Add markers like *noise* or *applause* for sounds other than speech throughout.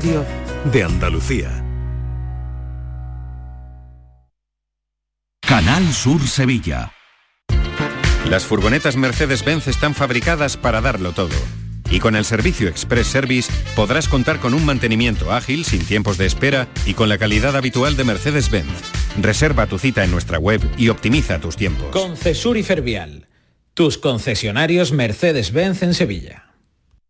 de Andalucía. Canal Sur Sevilla. Las furgonetas Mercedes-Benz están fabricadas para darlo todo. Y con el servicio Express Service podrás contar con un mantenimiento ágil, sin tiempos de espera y con la calidad habitual de Mercedes-Benz. Reserva tu cita en nuestra web y optimiza tus tiempos. Concesur y Fervial, tus concesionarios Mercedes-Benz en Sevilla.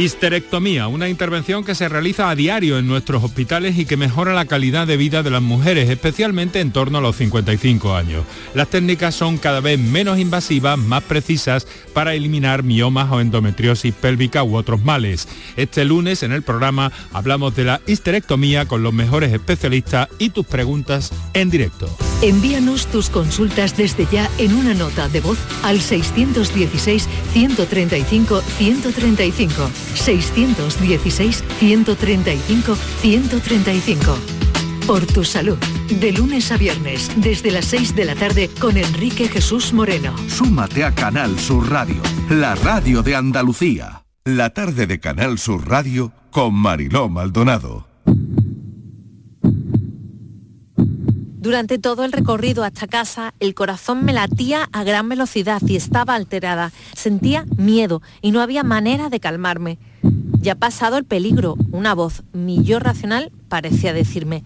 Histerectomía, una intervención que se realiza a diario en nuestros hospitales y que mejora la calidad de vida de las mujeres, especialmente en torno a los 55 años. Las técnicas son cada vez menos invasivas, más precisas para eliminar miomas o endometriosis pélvica u otros males. Este lunes en el programa hablamos de la histerectomía con los mejores especialistas y tus preguntas en directo. Envíanos tus consultas desde ya en una nota de voz al 616 135 135. 616-135-135. Por tu salud. De lunes a viernes, desde las 6 de la tarde, con Enrique Jesús Moreno. Súmate a Canal Sur Radio, la radio de Andalucía. La tarde de Canal Sur Radio con Mariló Maldonado. Durante todo el recorrido hasta casa, el corazón me latía a gran velocidad y estaba alterada. Sentía miedo y no había manera de calmarme. Ya ha pasado el peligro, una voz, mi yo racional, parecía decirme.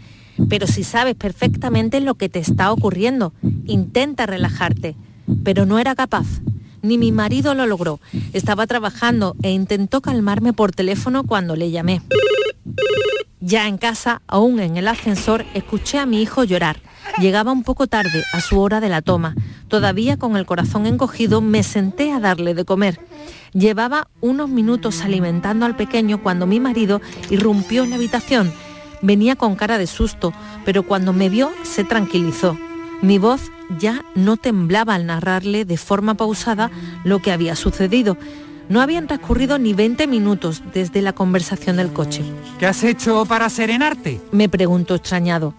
Pero si sabes perfectamente lo que te está ocurriendo, intenta relajarte. Pero no era capaz. Ni mi marido lo logró. Estaba trabajando e intentó calmarme por teléfono cuando le llamé. Ya en casa, aún en el ascensor, escuché a mi hijo llorar. Llegaba un poco tarde, a su hora de la toma. Todavía con el corazón encogido, me senté a darle de comer. Llevaba unos minutos alimentando al pequeño cuando mi marido irrumpió en la habitación. Venía con cara de susto, pero cuando me vio se tranquilizó. Mi voz ya no temblaba al narrarle de forma pausada lo que había sucedido. No habían transcurrido ni 20 minutos desde la conversación del coche. ¿Qué has hecho para serenarte? Me preguntó extrañado.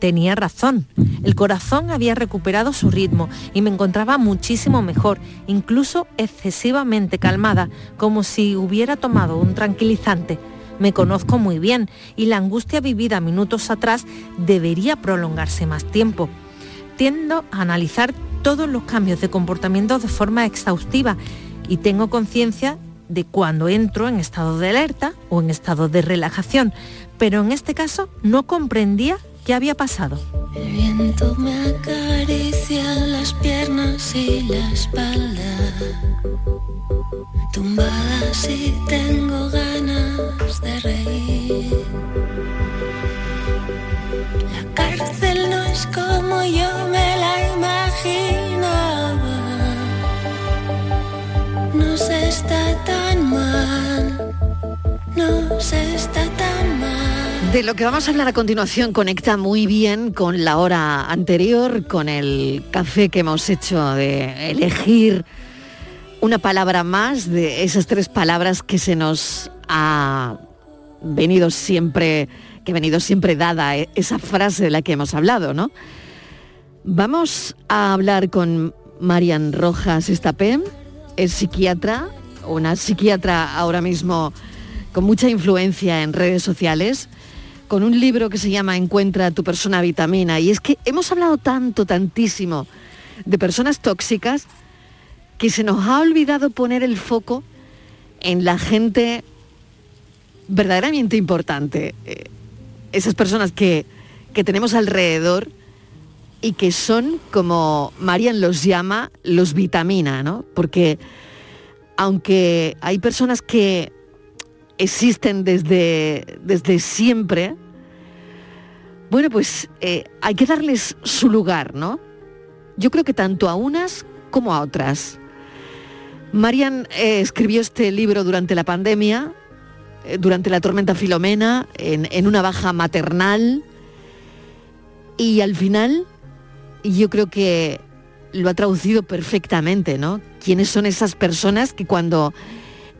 Tenía razón. El corazón había recuperado su ritmo y me encontraba muchísimo mejor, incluso excesivamente calmada, como si hubiera tomado un tranquilizante. Me conozco muy bien y la angustia vivida minutos atrás debería prolongarse más tiempo. Tiendo a analizar todos los cambios de comportamiento de forma exhaustiva y tengo conciencia de cuando entro en estado de alerta o en estado de relajación, pero en este caso no comprendía qué había pasado. El viento me acaricia las piernas y la espalda. Tumbada si tengo ganas De lo que vamos a hablar a continuación conecta muy bien con la hora anterior, con el café que hemos hecho de elegir una palabra más de esas tres palabras que se nos ha venido siempre, que ha venido siempre dada e- esa frase de la que hemos hablado, ¿no? Vamos a hablar con Marian Rojas Estapé, es psiquiatra, una psiquiatra ahora mismo con mucha influencia en redes sociales, con un libro que se llama Encuentra tu persona vitamina. Y es que hemos hablado tanto, tantísimo de personas tóxicas que se nos ha olvidado poner el foco en la gente verdaderamente importante. Eh, esas personas que, que tenemos alrededor y que son, como Marian los llama, los vitamina, ¿no? Porque aunque hay personas que existen desde, desde siempre, bueno, pues eh, hay que darles su lugar, ¿no? Yo creo que tanto a unas como a otras. Marian eh, escribió este libro durante la pandemia eh, durante la tormenta Filomena, en, en una baja maternal. Y al final, yo creo que lo ha traducido perfectamente, ¿no? ¿Quiénes son esas personas que cuando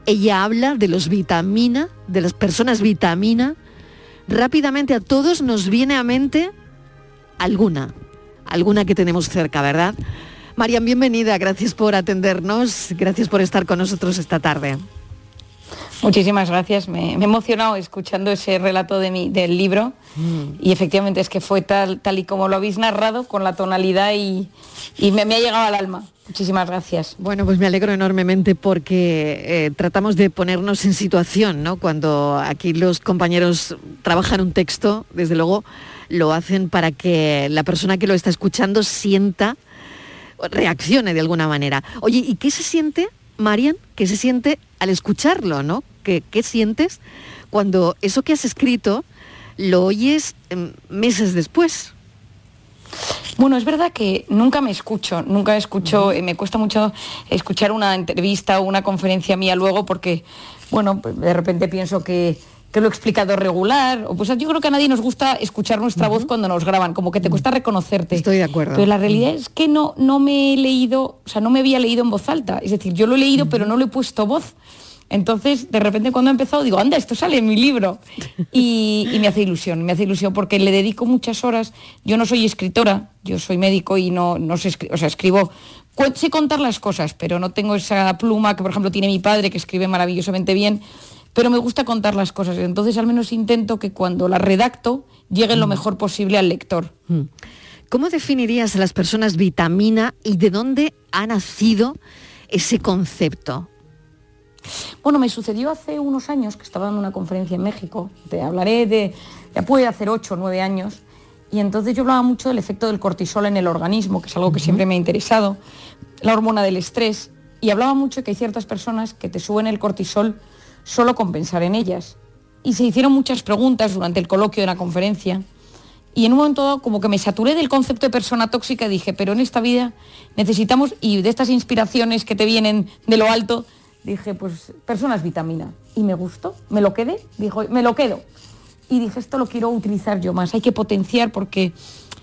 ella habla de los vitamina, de las personas vitamina, rápidamente a todos nos viene a mente alguna, alguna que tenemos cerca, ¿verdad? Marian, bienvenida, gracias por atendernos, gracias por estar con nosotros esta tarde. Muchísimas gracias. Me, me he emocionado escuchando ese relato de mi, del libro y efectivamente es que fue tal, tal y como lo habéis narrado, con la tonalidad y, y me, me ha llegado al alma. Muchísimas gracias. Bueno, pues me alegro enormemente porque eh, tratamos de ponernos en situación, ¿no? Cuando aquí los compañeros trabajan un texto, desde luego lo hacen para que la persona que lo está escuchando sienta, reaccione de alguna manera. Oye, ¿y qué se siente, Marian? ¿Qué se siente al escucharlo, no? ¿Qué, qué sientes cuando eso que has escrito lo oyes em, meses después? Bueno, es verdad que nunca me escucho, nunca escucho, eh, me cuesta mucho escuchar una entrevista o una conferencia mía luego porque, bueno, de repente pienso que, que lo he explicado regular, o pues yo creo que a nadie nos gusta escuchar nuestra voz cuando nos graban, como que te cuesta reconocerte. Estoy de acuerdo. Pero la realidad es que no, no me he leído, o sea, no me había leído en voz alta, es decir, yo lo he leído pero no le he puesto voz. Entonces, de repente cuando he empezado digo, anda, esto sale en mi libro. *laughs* Y, y me hace ilusión, me hace ilusión porque le dedico muchas horas. Yo no soy escritora, yo soy médico y no, no sé, o sea, escribo, sé contar las cosas, pero no tengo esa pluma que, por ejemplo, tiene mi padre, que escribe maravillosamente bien, pero me gusta contar las cosas. Entonces, al menos intento que cuando las redacto lleguen lo mejor posible al lector. Mm. ¿Cómo definirías a las personas vitamina y de dónde ha nacido ese concepto? Bueno, me sucedió hace unos años que estaba dando una conferencia en México. Te hablaré de, ya puede hacer ocho o nueve años. Y entonces yo hablaba mucho del efecto del cortisol en el organismo, que es algo que siempre me ha interesado, la hormona del estrés. Y hablaba mucho que hay ciertas personas que te suben el cortisol solo con pensar en ellas. Y se hicieron muchas preguntas durante el coloquio de la conferencia. Y en un momento dado, como que me saturé del concepto de persona tóxica y dije, pero en esta vida necesitamos, y de estas inspiraciones que te vienen de lo alto, dije, pues personas vitamina. Y me gustó, me lo quedé, dijo, me lo quedo. Y dije, esto lo quiero utilizar yo más, hay que potenciar porque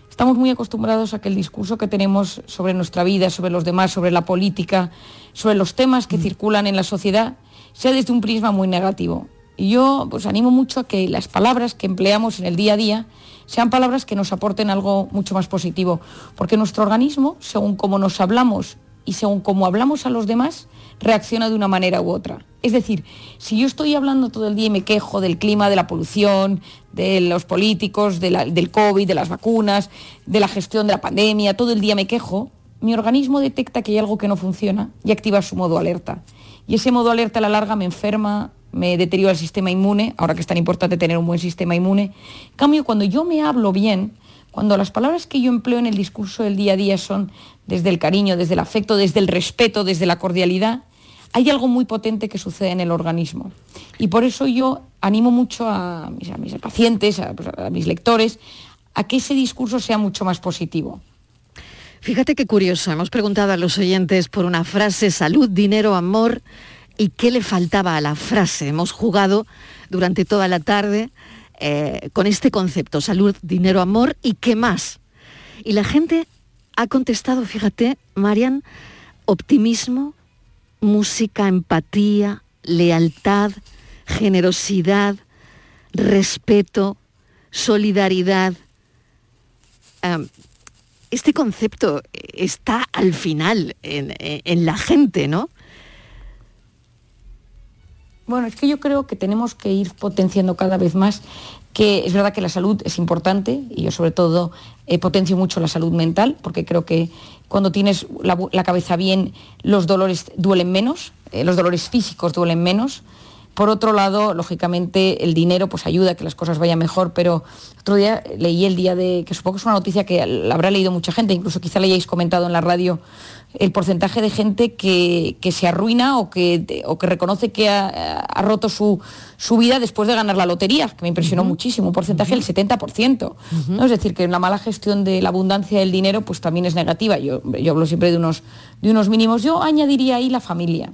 estamos muy acostumbrados a que el discurso que tenemos sobre nuestra vida, sobre los demás, sobre la política, sobre los temas que circulan en la sociedad, sea desde un prisma muy negativo. Y yo pues animo mucho a que las palabras que empleamos en el día a día sean palabras que nos aporten algo mucho más positivo, porque nuestro organismo, según cómo nos hablamos y según cómo hablamos a los demás, reacciona de una manera u otra. Es decir, si yo estoy hablando todo el día y me quejo del clima, de la polución, de los políticos, de la- del COVID, de las vacunas, de la gestión de la pandemia, todo el día me quejo, mi organismo detecta que hay algo que no funciona y activa su modo alerta. Y ese modo alerta a la larga me enferma, me deteriora el sistema inmune, ahora que es tan importante tener un buen sistema inmune. En cambio, cuando yo me hablo bien, cuando las palabras que yo empleo en el discurso del día a día son desde el cariño, desde el afecto, desde el respeto, desde la cordialidad, hay algo muy potente que sucede en el organismo. Y por eso yo animo mucho a mis, pacientes, pues, a mis lectores, a que ese discurso sea mucho más positivo. Fíjate qué curioso, hemos preguntado a los oyentes por una frase, salud, dinero, amor, y qué le faltaba a la frase. Hemos jugado durante toda la tarde eh, con este concepto, salud, dinero, amor, y qué más. Y la gente ha contestado, fíjate, Marian, optimismo, música, empatía, lealtad, generosidad, respeto, solidaridad. Am, este concepto está al final en, la gente, ¿no? Bueno, es que yo creo que tenemos que ir potenciando cada vez más que es verdad que la salud es importante y yo sobre todo eh, potencio mucho la salud mental porque creo que cuando tienes la cabeza bien los dolores duelen menos, eh, los dolores físicos duelen menos. Por otro lado, lógicamente, el dinero pues ayuda a que las cosas vayan mejor, pero otro día leí el día de, que supongo que es una noticia que la habrá leído mucha gente, incluso quizá le hayáis comentado en la radio, el porcentaje de gente que, que se arruina o que, o que reconoce que ha, ha roto su, su vida después de ganar la lotería, que me impresionó muchísimo, un porcentaje del 70%. ¿no? Es decir, que la mala gestión de la abundancia del dinero pues también es negativa. Yo, yo hablo siempre de unos, de unos mínimos. Yo añadiría ahí la familia.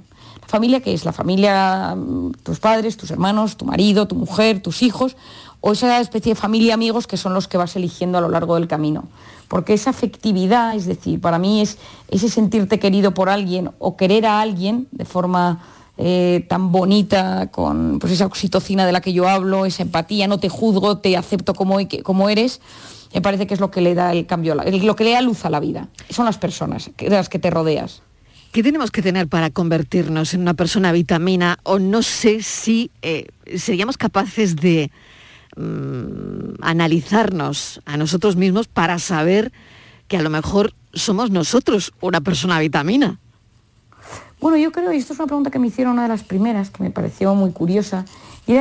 ¿Familia qué es? La familia, mm, tus padres, tus hermanos, tu marido, tu mujer, tus hijos, o esa especie de familia amigos que son los que vas eligiendo a lo largo del camino. Porque esa afectividad, es decir, para mí es ese sentirte querido por alguien o querer a alguien de forma eh, tan bonita, con pues esa oxitocina de la que yo hablo, esa empatía, no te juzgo, te acepto como, como eres, me parece que es lo que le da el cambio, lo que le da luz a la vida. Son las personas de las que te rodeas. ¿Qué tenemos que tener para convertirnos en una persona vitamina? O no sé si eh, seríamos capaces de mm, analizarnos a nosotros mismos para saber que a lo mejor somos nosotros una persona vitamina. Bueno, yo creo, y esto es una pregunta que me hicieron una de las primeras, que me pareció muy curiosa, y,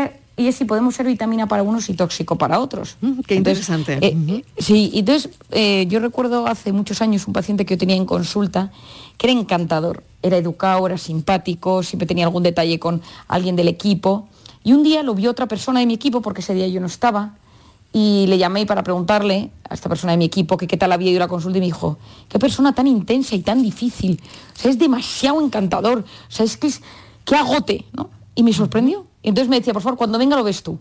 es si podemos ser vitamina para unos y tóxico para otros. Mm, qué interesante. Eh, sí, entonces eh, yo recuerdo hace muchos años un paciente que yo tenía en consulta, que era encantador, era educado, era simpático, siempre tenía algún detalle con alguien del equipo, y un día lo vio otra persona de mi equipo, porque ese día yo no estaba, y le llamé para preguntarle a esta persona de mi equipo que qué tal había ido la consulta y me dijo, qué persona tan intensa y tan difícil, o sea, es demasiado encantador, o sea, es que es, qué agote, ¿no? Y me sorprendió. Entonces me decía, por favor, cuando venga lo ves tú.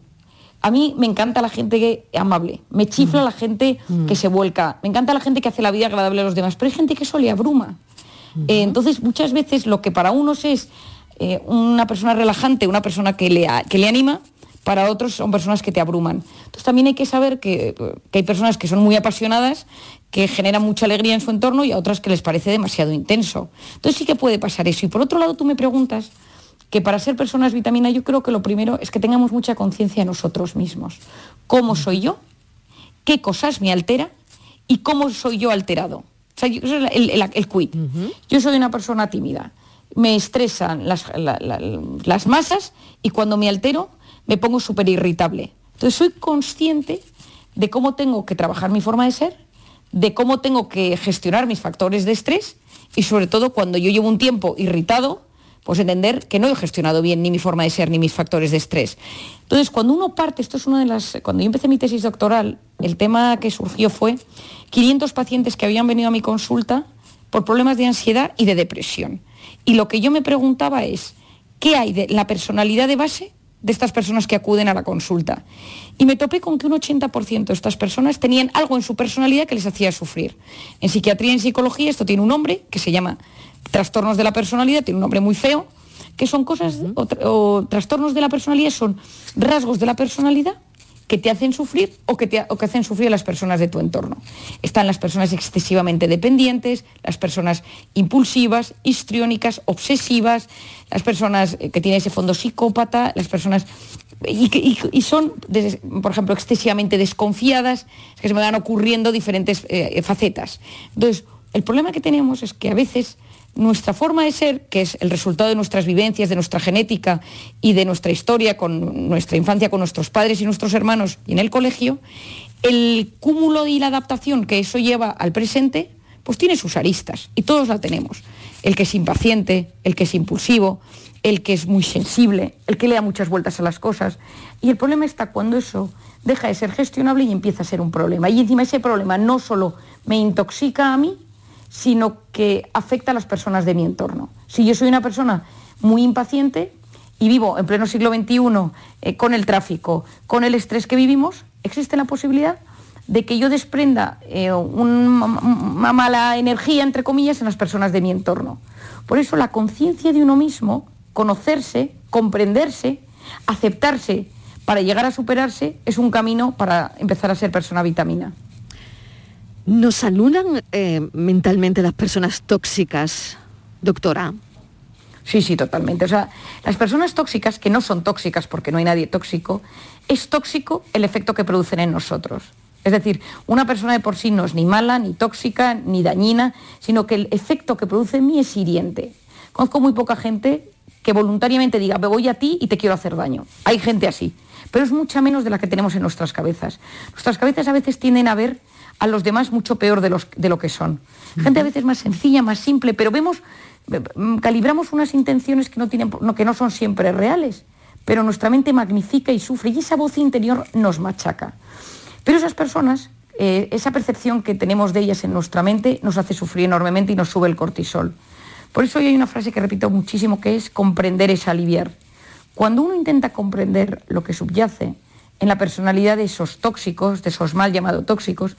A mí me encanta la gente que, amable, me chifla la gente que se vuelca, me encanta la gente que hace la vida agradable a los demás, pero hay gente que eso le abruma. Eh, entonces, muchas veces lo que para unos es eh, una persona relajante, una persona que le, que le anima, para otros son personas que te abruman. Entonces también hay que saber que, hay personas que son muy apasionadas, que generan mucha alegría en su entorno y a otras que les parece demasiado intenso. Entonces sí que puede pasar eso. Y por otro lado tú me preguntas que para ser personas vitamina yo creo que lo primero es que tengamos mucha conciencia de nosotros mismos. ¿Cómo soy yo? ¿Qué cosas me altera? ¿Y cómo soy yo alterado? O sea, yo, el, el. Yo soy una persona tímida. Me estresan las, las masas y cuando me altero me pongo súper irritable. Entonces soy consciente de cómo tengo que trabajar mi forma de ser, de cómo tengo que gestionar mis factores de estrés y sobre todo cuando yo llevo un tiempo irritado, pues entender que no he gestionado bien ni mi forma de ser ni mis factores de estrés. Entonces, cuando uno parte, esto es una de las... Cuando yo empecé mi tesis doctoral, el tema que surgió fue 500 pacientes que habían venido a mi consulta por problemas de ansiedad y de depresión. Y lo que yo me preguntaba es, ¿qué hay de la personalidad de base de estas personas que acuden a la consulta. Y me topé con que un 80% de estas personas tenían algo en su personalidad que les hacía sufrir. En psiquiatría y en psicología esto tiene un nombre que se llama trastornos de la personalidad, tiene un nombre muy feo, que son cosas, o trastornos de la personalidad son rasgos de la personalidad que te hacen sufrir o que, te, que hacen sufrir a las personas de tu entorno. Están las personas excesivamente dependientes, las personas impulsivas, histriónicas, obsesivas, las personas eh, que tienen ese fondo psicópata, las personas y, son, por ejemplo, excesivamente desconfiadas, es que se me van ocurriendo diferentes eh, facetas. Entonces, el problema que tenemos es que a veces nuestra forma de ser, que es el resultado de nuestras vivencias, de nuestra genética y de nuestra historia con nuestra infancia, con nuestros padres y nuestros hermanos y en el colegio, el cúmulo y la adaptación que eso lleva al presente, pues tiene sus aristas y todos la tenemos. El que es impaciente, el que es impulsivo, el que es muy sensible, el que le da muchas vueltas a las cosas. Y el problema está cuando eso deja de ser gestionable y empieza a ser un problema. Y encima ese problema no solo me intoxica a mí, sino que afecta a las personas de mi entorno. Si yo soy una persona muy impaciente y vivo en pleno siglo XXI eh, con el tráfico, con el estrés que vivimos, existe la posibilidad de que yo desprenda eh, una mala energía, entre comillas, en las personas de mi entorno. Por eso la conciencia de uno mismo, conocerse, comprenderse, aceptarse para llegar a superarse, es un camino para empezar a ser persona vitamina. ¿Nos anulan eh, mentalmente las personas tóxicas, doctora? Sí, sí, totalmente. O sea, las personas tóxicas, que no son tóxicas porque no hay nadie tóxico, es tóxico el efecto que producen en nosotros. Es decir, una persona de por sí no es ni mala, ni tóxica, ni dañina, sino que el efecto que produce en mí es hiriente. Conozco muy poca gente que voluntariamente diga, me voy a ti y te quiero hacer daño. Hay gente así, pero es mucha menos de la que tenemos en nuestras cabezas. Nuestras cabezas a veces tienden a ver a los demás mucho peor de, los, de lo que son. Gente a veces más sencilla, más simple, pero vemos, mm, calibramos unas intenciones que no, tienen, que no son siempre reales, pero nuestra mente magnifica y sufre y esa voz interior nos machaca. Pero esas personas, eh, esa percepción que tenemos de ellas en nuestra mente nos hace sufrir enormemente y nos sube el cortisol. Por eso hoy hay una frase que repito muchísimo que es comprender es aliviar. Cuando uno intenta comprender lo que subyace en la personalidad de esos tóxicos, de esos mal llamados tóxicos,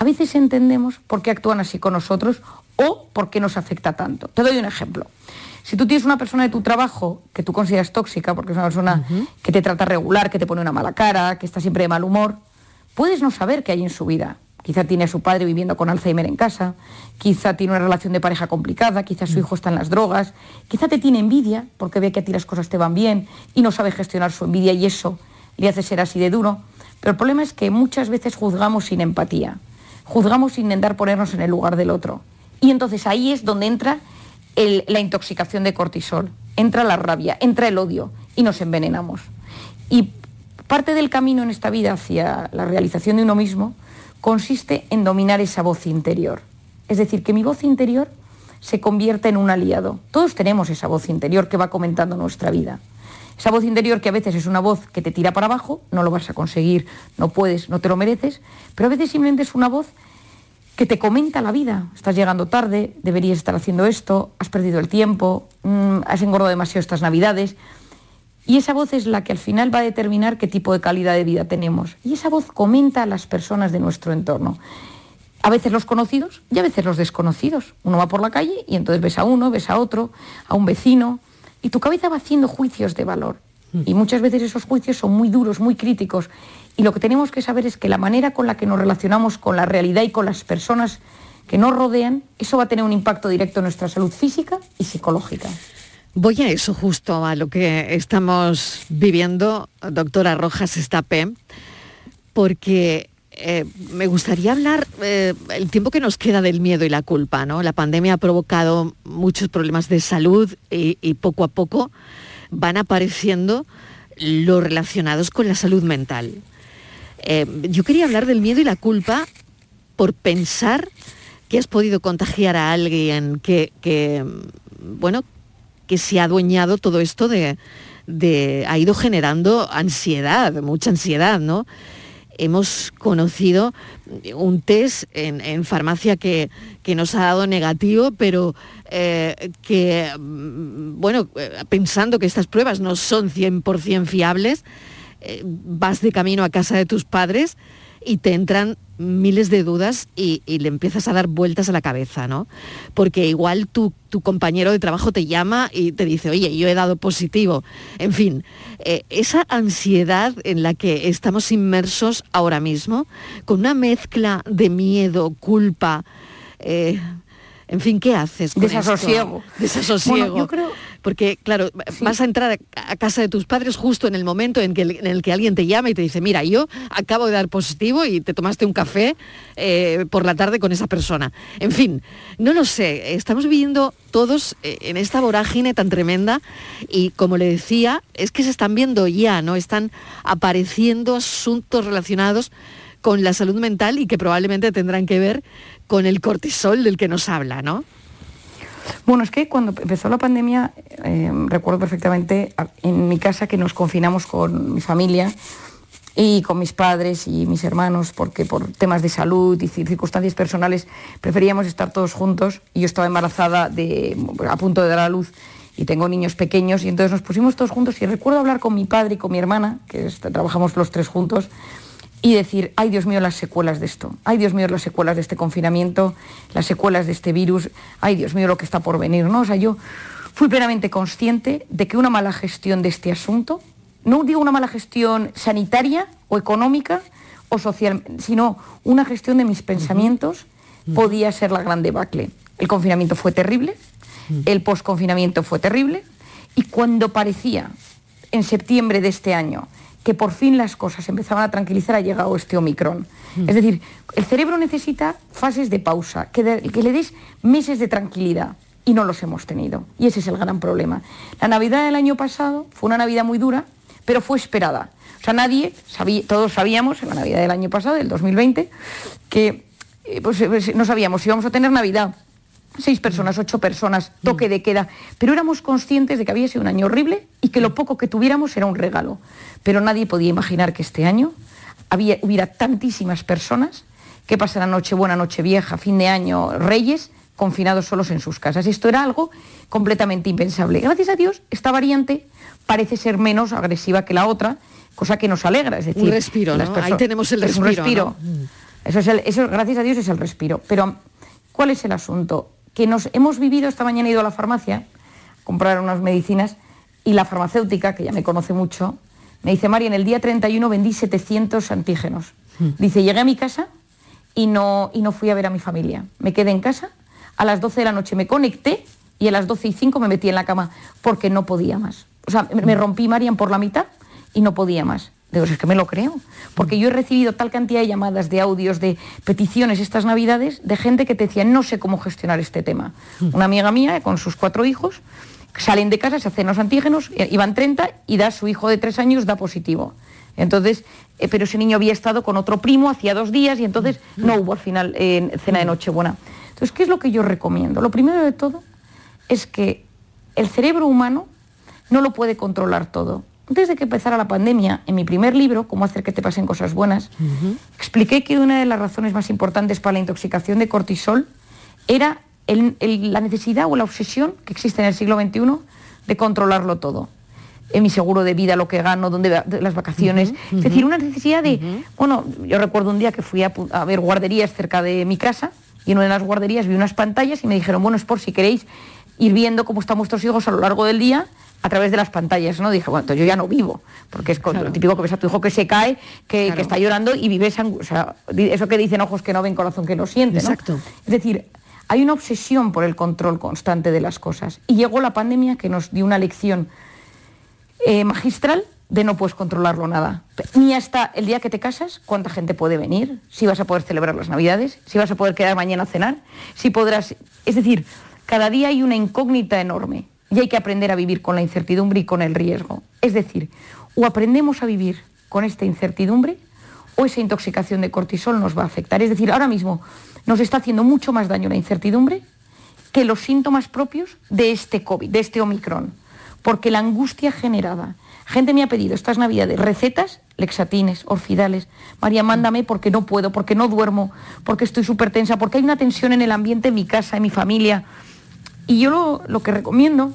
a veces entendemos por qué actúan así con nosotros o por qué nos afecta tanto. Te doy un ejemplo. Si tú tienes una persona de tu trabajo que tú consideras tóxica, porque es una persona que te trata regular, que te pone una mala cara, que está siempre de mal humor, puedes no saber qué hay en su vida. Quizá tiene a su padre viviendo con Alzheimer en casa, quizá tiene una relación de pareja complicada, quizá su hijo está en las drogas, quizá te tiene envidia porque ve que a ti las cosas te van bien y no sabe gestionar su envidia y eso le hace ser así de duro. Pero el problema es que muchas veces juzgamos sin empatía, juzgamos sin intentar ponernos en el lugar del otro. Y entonces ahí es donde entra la intoxicación de cortisol, entra la rabia, entra el odio y nos envenenamos. Y parte del camino en esta vida hacia la realización de uno mismo consiste en dominar esa voz interior. Es decir, que mi voz interior se convierta en un aliado. Todos tenemos esa voz interior que va comentando nuestra vida. Esa voz interior que a veces es una voz que te tira para abajo, no lo vas a conseguir, no puedes, no te lo mereces, pero a veces simplemente es una voz que te comenta la vida. Estás llegando tarde, deberías estar haciendo esto, has perdido el tiempo, mm, has engordado demasiado estas navidades. Y esa voz es la que al final va a determinar qué tipo de calidad de vida tenemos. Y esa voz comenta a las personas de nuestro entorno. A veces los conocidos y a veces los desconocidos. Uno va por la calle y entonces ves a uno, ves a otro, a un vecino, y tu cabeza va haciendo juicios de valor. Y muchas veces esos juicios son muy duros, muy críticos. Y lo que tenemos que saber es que la manera con la que nos relacionamos con la realidad y con las personas que nos rodean, eso va a tener un impacto directo en nuestra salud física y psicológica. Voy a eso justo, a lo que estamos viviendo, doctora Rojas Estapé, porque eh, me gustaría hablar eh, el tiempo que nos queda del miedo y la culpa. ¿no? La pandemia ha provocado muchos problemas de salud y, poco a poco van apareciendo los relacionados con la salud mental. Eh, yo quería hablar del miedo y la culpa por pensar que has podido contagiar a alguien que, bueno, que se ha adueñado todo esto de, ha ido generando ansiedad, mucha ansiedad, ¿no? Hemos conocido un test en, farmacia que, nos ha dado negativo, pero eh, que, mm, bueno, pensando que estas pruebas no son 100% fiables, eh, vas de camino a casa de tus padres y te entran miles de dudas y, le empiezas a dar vueltas a la cabeza, ¿no? Porque igual tu, tu, compañero de trabajo te llama y te dice, oye, yo he dado positivo. En fin, eh, esa ansiedad en la que estamos inmersos ahora mismo, con una mezcla de miedo, culpa, eh, en fin, ¿qué haces? Con Desasosiego. Desasosiego. yo creo porque claro, vas a entrar a, casa de tus padres justo en el momento en, que, en el que alguien te llama y te dice, mira, yo acabo de dar positivo y te tomaste un café eh, por la tarde con esa persona. En fin, no lo sé, estamos viviendo todos eh, en esta vorágine tan tremenda y como le decía, es que se están viendo ya, ¿no? Están apareciendo asuntos relacionados con la salud mental y que probablemente tendrán que ver con el cortisol del que nos habla, ¿no? Bueno, es que cuando empezó la pandemia, eh, recuerdo perfectamente en mi casa que nos confinamos con mi familia y con mis padres y mis hermanos, porque por temas de salud y circunstancias personales preferíamos estar todos juntos. Y yo estaba embarazada de, a punto de dar a luz y tengo niños pequeños y entonces nos pusimos todos juntos y recuerdo hablar con mi padre y con mi hermana, que trabajamos los tres juntos, y decir, ay Dios mío, las secuelas de esto, ay Dios mío, las secuelas de este confinamiento, las secuelas de este virus, ay Dios mío, lo que está por venir, ¿no? O sea, yo fui plenamente consciente de que una mala gestión de este asunto, no digo una mala gestión sanitaria o económica o social, sino una gestión de mis pensamientos, podía ser la gran debacle. El confinamiento fue terrible, el posconfinamiento fue terrible, y cuando parecía en septiembre de este año que por fin las cosas empezaban a tranquilizar, ha llegado este Omicron. Mm. Es decir, el cerebro necesita fases de pausa, que, le des meses de tranquilidad y no los hemos tenido. Y ese es el gran problema. La Navidad del año pasado fue una Navidad muy dura, pero fue esperada. O sea, nadie, sabía, todos sabíamos en la Navidad del año pasado, del 2020, que eh, pues, pues, no sabíamos si íbamos a tener Navidad seis personas, ocho personas, toque de queda, pero éramos conscientes de que había sido un año horrible y que lo poco que tuviéramos era un regalo. Pero nadie podía imaginar que este año había, hubiera tantísimas personas que pasaran noche buena, noche vieja, fin de año, reyes, confinados solos en sus casas. Esto era algo completamente impensable. Gracias a Dios, esta variante parece ser menos agresiva que la otra, cosa que nos alegra. Es decir, Un respiro, Ahí tenemos el es un respiro, respiro. Eso es el- eso, gracias a Dios, es el respiro. Pero, ¿cuál es el asunto? Que nos hemos vivido, esta mañana he ido a la farmacia a comprar unas medicinas y la farmacéutica, que ya me conoce mucho, me dice, María, en el día 31 vendí 700 antígenos. Dice, llegué a mi casa y no, y no fui a ver a mi familia. Me quedé en casa, a las 12 de la noche me conecté y a las 12 y 5 me metí en la cama porque no podía más. O sea, me- me rompí, Marian, por la mitad y no podía más. Digo, es que me lo creo. Porque yo he recibido tal cantidad de llamadas, de audios, de peticiones estas navidades de gente que te decía, no sé cómo gestionar este tema. Una amiga mía con sus cuatro hijos salen de casa, se hacen los antígenos, eh, iban 30 y da su hijo de tres años, da positivo. Entonces, eh, pero ese niño había estado con otro primo hacía dos días y entonces no hubo al final eh, cena de Nochebuena. Entonces, ¿qué es lo que yo recomiendo? Lo primero de todo es que el cerebro humano no lo puede controlar todo. Antes de que empezara la pandemia, en mi primer libro, Cómo hacer que te pasen cosas buenas, expliqué que una de las razones más importantes para la intoxicación de cortisol era el- el- la necesidad o la obsesión que existe en el siglo XXI de controlarlo todo. En mi seguro de vida, lo que gano, dónde va- de las vacaciones. Es decir, una necesidad de... Bueno, yo recuerdo un día que fui a, a ver guarderías cerca de mi casa y en una de las guarderías vi unas pantallas y me dijeron, bueno, es por si queréis ir viendo cómo están vuestros hijos a lo largo del día a través de las pantallas, ¿no? Dije, bueno, entonces yo ya no vivo, porque es con- lo típico que ves a tu hijo que se cae, que, Claro. que está llorando y vives, o sea, eso que dicen ojos que no ven, corazón que no siente, ¿no? Exacto. Es decir, hay una obsesión por el control constante de las cosas. Y llegó la pandemia que nos dio una lección eh, magistral de no puedes controlarlo nada. Ni hasta el día que te casas, cuánta gente puede venir, si vas a poder celebrar las Navidades, si vas a poder quedar mañana a cenar, si podrás... Es decir, cada día hay una incógnita enorme y hay que aprender a vivir con la incertidumbre y con el riesgo. Es decir, o aprendemos a vivir con esta incertidumbre o esa intoxicación de cortisol nos va a afectar. Es decir, ahora mismo nos está haciendo mucho más daño la incertidumbre que los síntomas propios de este COVID, de este Omicron. Porque la angustia generada. Gente me ha pedido estas navidades recetas, lexatines, orfidales. María, mándame porque no puedo, porque no duermo, porque estoy súper tensa, porque hay una tensión en el ambiente, en mi casa, en mi familia. Y yo lo, lo que recomiendo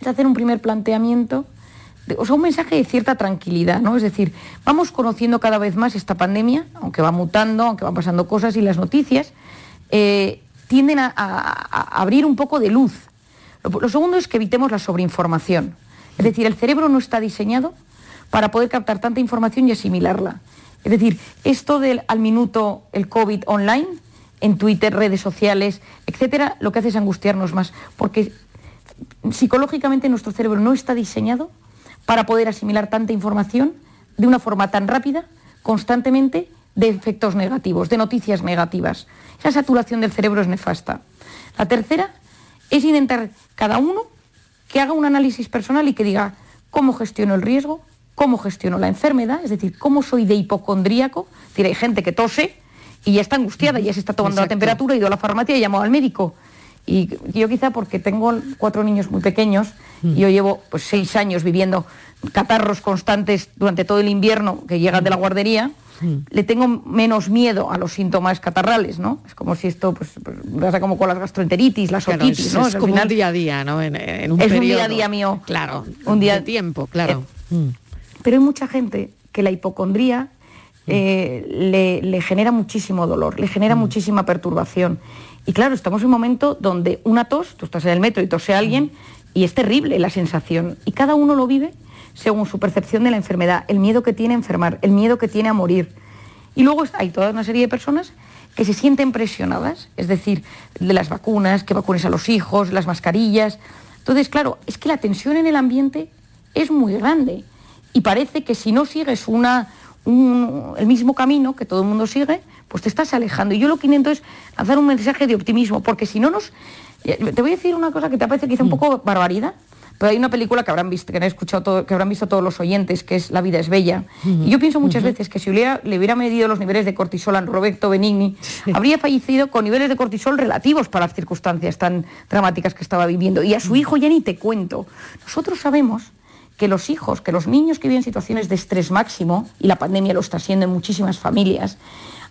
es hacer un primer planteamiento, o sea, un mensaje de cierta tranquilidad, ¿no? Es decir, vamos conociendo cada vez más esta pandemia, aunque va mutando, aunque van pasando cosas y las noticias eh, tienden a abrir un poco de luz. Lo, lo segundo es que evitemos la sobreinformación. Es decir, el cerebro no está diseñado para poder captar tanta información y asimilarla. Es decir, esto del al minuto el COVID online, en Twitter, redes sociales, etcétera, lo que hace es angustiarnos más, porque psicológicamente nuestro cerebro no está diseñado para poder asimilar tanta información de una forma tan rápida, constantemente, de efectos negativos, de noticias negativas. Esa saturación del cerebro es nefasta. La tercera es intentar cada uno que haga un análisis personal y que diga cómo gestiono el riesgo, cómo gestiono la enfermedad, es decir, cómo soy de hipocondríaco. Es decir, hay gente que tose y ya está angustiada, ya se está tomando la temperatura, ha ido a la farmacia y llamado al médico. Y yo quizá porque tengo cuatro niños muy pequeños y yo llevo pues seis años viviendo catarros constantes durante todo el invierno que llegan de la guardería, le tengo menos miedo a los síntomas catarrales, ¿no? Es como si esto, pues, pues pasa como con las gastroenteritis, las Claro, otitis, es, ¿no? es como final un día a día, ¿no? En, en un es un día a día mío. Claro, Un día de tiempo, claro. Mm. Pero hay mucha gente que la hipocondría eh, le, le genera muchísimo dolor, le genera muchísima perturbación. Y claro, estamos en un momento donde una tos, tú estás en el metro y tose a alguien y es terrible la sensación. Y cada uno lo vive según su percepción de la enfermedad, el miedo que tiene a enfermar, el miedo que tiene a morir. Y luego hay toda una serie de personas que se sienten presionadas, es decir, de las vacunas, que vacunes a los hijos, las mascarillas. Entonces, claro, es que la tensión en el ambiente es muy grande y parece que si no sigues una, un- el mismo camino que todo el mundo sigue, pues te estás alejando. Y yo lo que intento es lanzar un mensaje de optimismo, porque si no nos... eh, Te voy a decir una cosa que te parece quizá un poco barbaridad, pero hay una película que habrán visto, que han escuchado todo- que habrán visto todos los oyentes, que es La vida es bella. Y yo pienso muchas veces que si hubiera- le hubiera medido los niveles de cortisol a Roberto Benigni, habría fallecido con niveles de cortisol relativos para las circunstancias tan dramáticas que estaba viviendo. Y a su hijo ya ni te cuento. Nosotros sabemos que los hijos, que los niños que viven situaciones de estrés máximo, y la pandemia lo está siendo en muchísimas familias,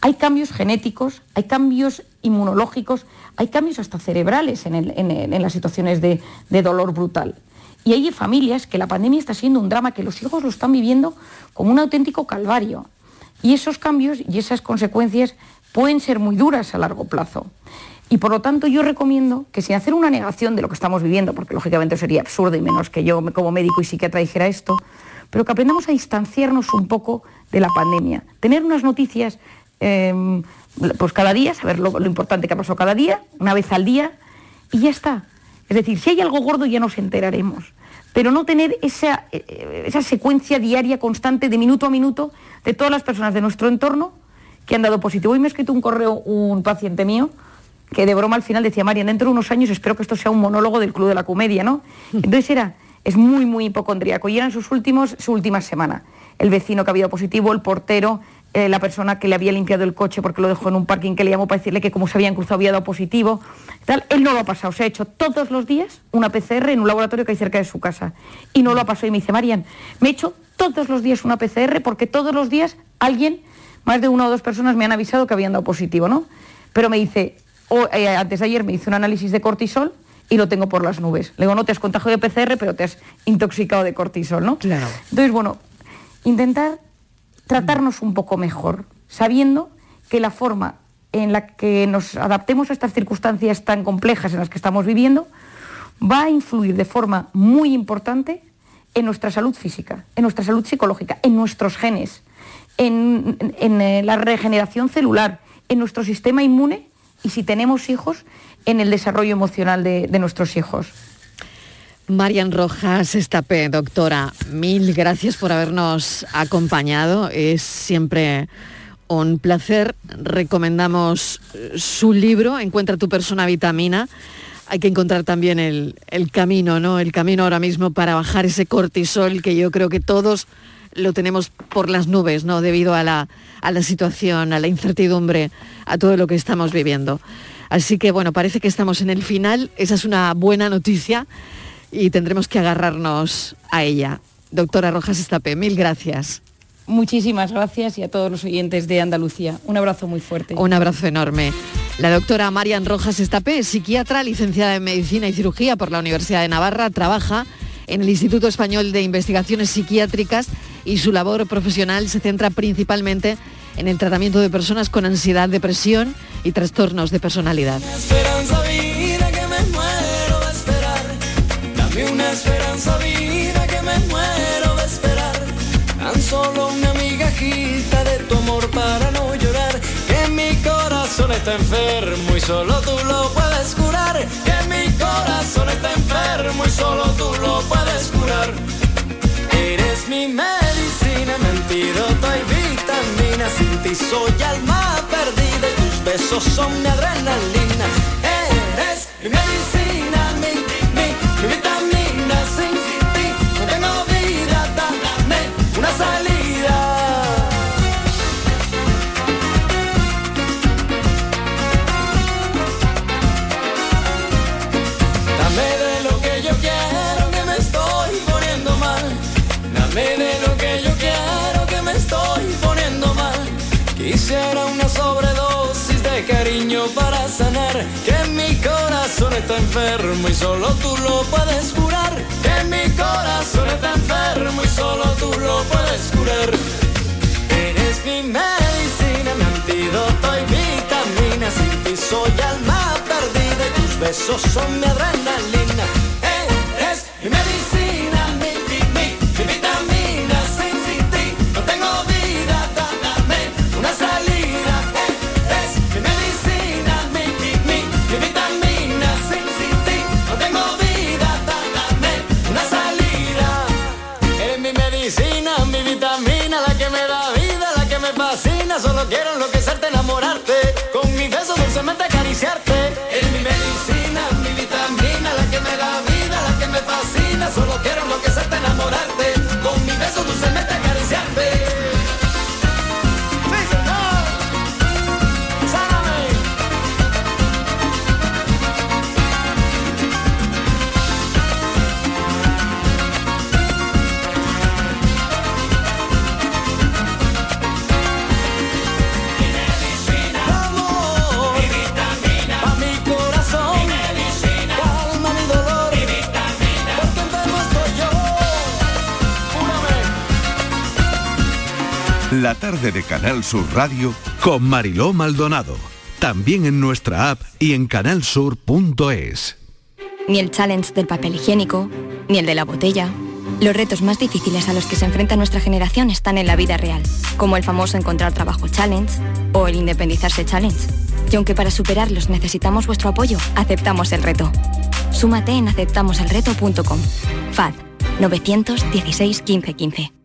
hay cambios genéticos, hay cambios inmunológicos, hay cambios hasta cerebrales en, las situaciones de, de dolor brutal. Y hay familias que la pandemia está siendo un drama, que los hijos lo están viviendo como un auténtico calvario. Y esos cambios y esas consecuencias pueden ser muy duras a largo plazo. Y por lo tanto yo recomiendo que sin hacer una negación de lo que estamos viviendo, porque lógicamente sería absurdo y menos que yo como médico y psiquiatra dijera esto, pero que aprendamos a distanciarnos un poco de la pandemia. Tener unas noticias eh, pues cada día, saber lo, lo importante que ha pasado cada día, una vez al día, y ya está. Es decir, si hay algo gordo ya nos enteraremos. Pero no tener esa, eh, esa secuencia diaria constante de minuto a minuto de todas las personas de nuestro entorno que han dado positivo. Hoy me ha escrito un correo un paciente mío que de broma al final decía, Marian, dentro de unos años espero que esto sea un monólogo del Club de la Comedia, ¿no? *laughs* Entonces era, es muy, muy hipocondríaco y eran sus últimos, su última semana. El vecino que había dado positivo, el portero, eh, la persona que le había limpiado el coche porque lo dejó en un parking que le llamó para decirle que como se habían cruzado había dado positivo. Tal. Él no lo ha pasado, se ha hecho todos los días una PCR en un laboratorio que hay cerca de su casa. Y no lo ha pasado y me dice, Marian, me he hecho todos los días una PCR porque todos los días alguien, más de una o dos personas me han avisado que habían dado positivo, ¿no? Pero me dice, o, eh, antes de ayer me hice un análisis de cortisol y lo tengo por las nubes. Le digo, no te has contagiado de PCR, pero te has intoxicado de cortisol, ¿no? Claro. Entonces, bueno, intentar tratarnos un poco mejor, sabiendo que la forma en la que nos adaptemos a estas circunstancias tan complejas en las que estamos viviendo va a influir de forma muy importante en nuestra salud física, en nuestra salud psicológica, en nuestros genes, en, en- en, eh, la regeneración celular, en nuestro sistema inmune y si tenemos hijos, en el desarrollo emocional de, nuestros hijos. Marian Rojas Estapé, doctora, mil gracias por habernos acompañado. Es siempre un placer. Recomendamos su libro, Encuentra tu persona vitamina. Hay que encontrar también el, el camino, ¿no? El camino ahora mismo para bajar ese cortisol que yo creo que todos lo tenemos por las nubes, ¿no? Debido a la, a la situación, a la incertidumbre, a todo lo que estamos viviendo. Así que bueno, parece que estamos en el final. Esa es una buena noticia y tendremos que agarrarnos a ella. Doctora Rojas Estapé, mil gracias. Muchísimas gracias y a todos los oyentes de Andalucía. Un abrazo muy fuerte. Un abrazo enorme. La doctora Marian Rojas Estapé, psiquiatra, licenciada en Medicina y Cirugía por la Universidad de Navarra, trabaja en el Instituto Español de Investigaciones Psiquiátricas y su labor profesional se centra principalmente en el tratamiento de personas con ansiedad, depresión y trastornos de personalidad. Solo una migajita de tu amor para no llorar. Que mi corazón está enfermo y solo tú lo puedes curar. Que mi corazón está enfermo y solo tú lo puedes curar. Eres mi medicina, mi antídoto y vitamina. Sin ti soy alma perdida y tus besos son mi adrenalina. Eres mi medicina, cariño para sanar. Que mi corazón está enfermo y solo tú lo puedes curar. Que mi corazón está enfermo y solo tú lo puedes curar. Eres mi medicina, mi antídoto y vitamina. Sin ti soy alma perdida y tus besos son mi adrenalina. Eres mi medicina, de Canal Sur Radio con Mariló Maldonado. También en nuestra app y en canalsur.es. Ni el challenge del papel higiénico, ni el de la botella. Los retos más difíciles a los que se enfrenta nuestra generación están en la vida real, como el famoso encontrar trabajo challenge o el independizarse challenge. Y aunque para superarlos necesitamos vuestro apoyo, aceptamos el reto. Súmate en aceptamoselreto.com. FAD 916 15 15.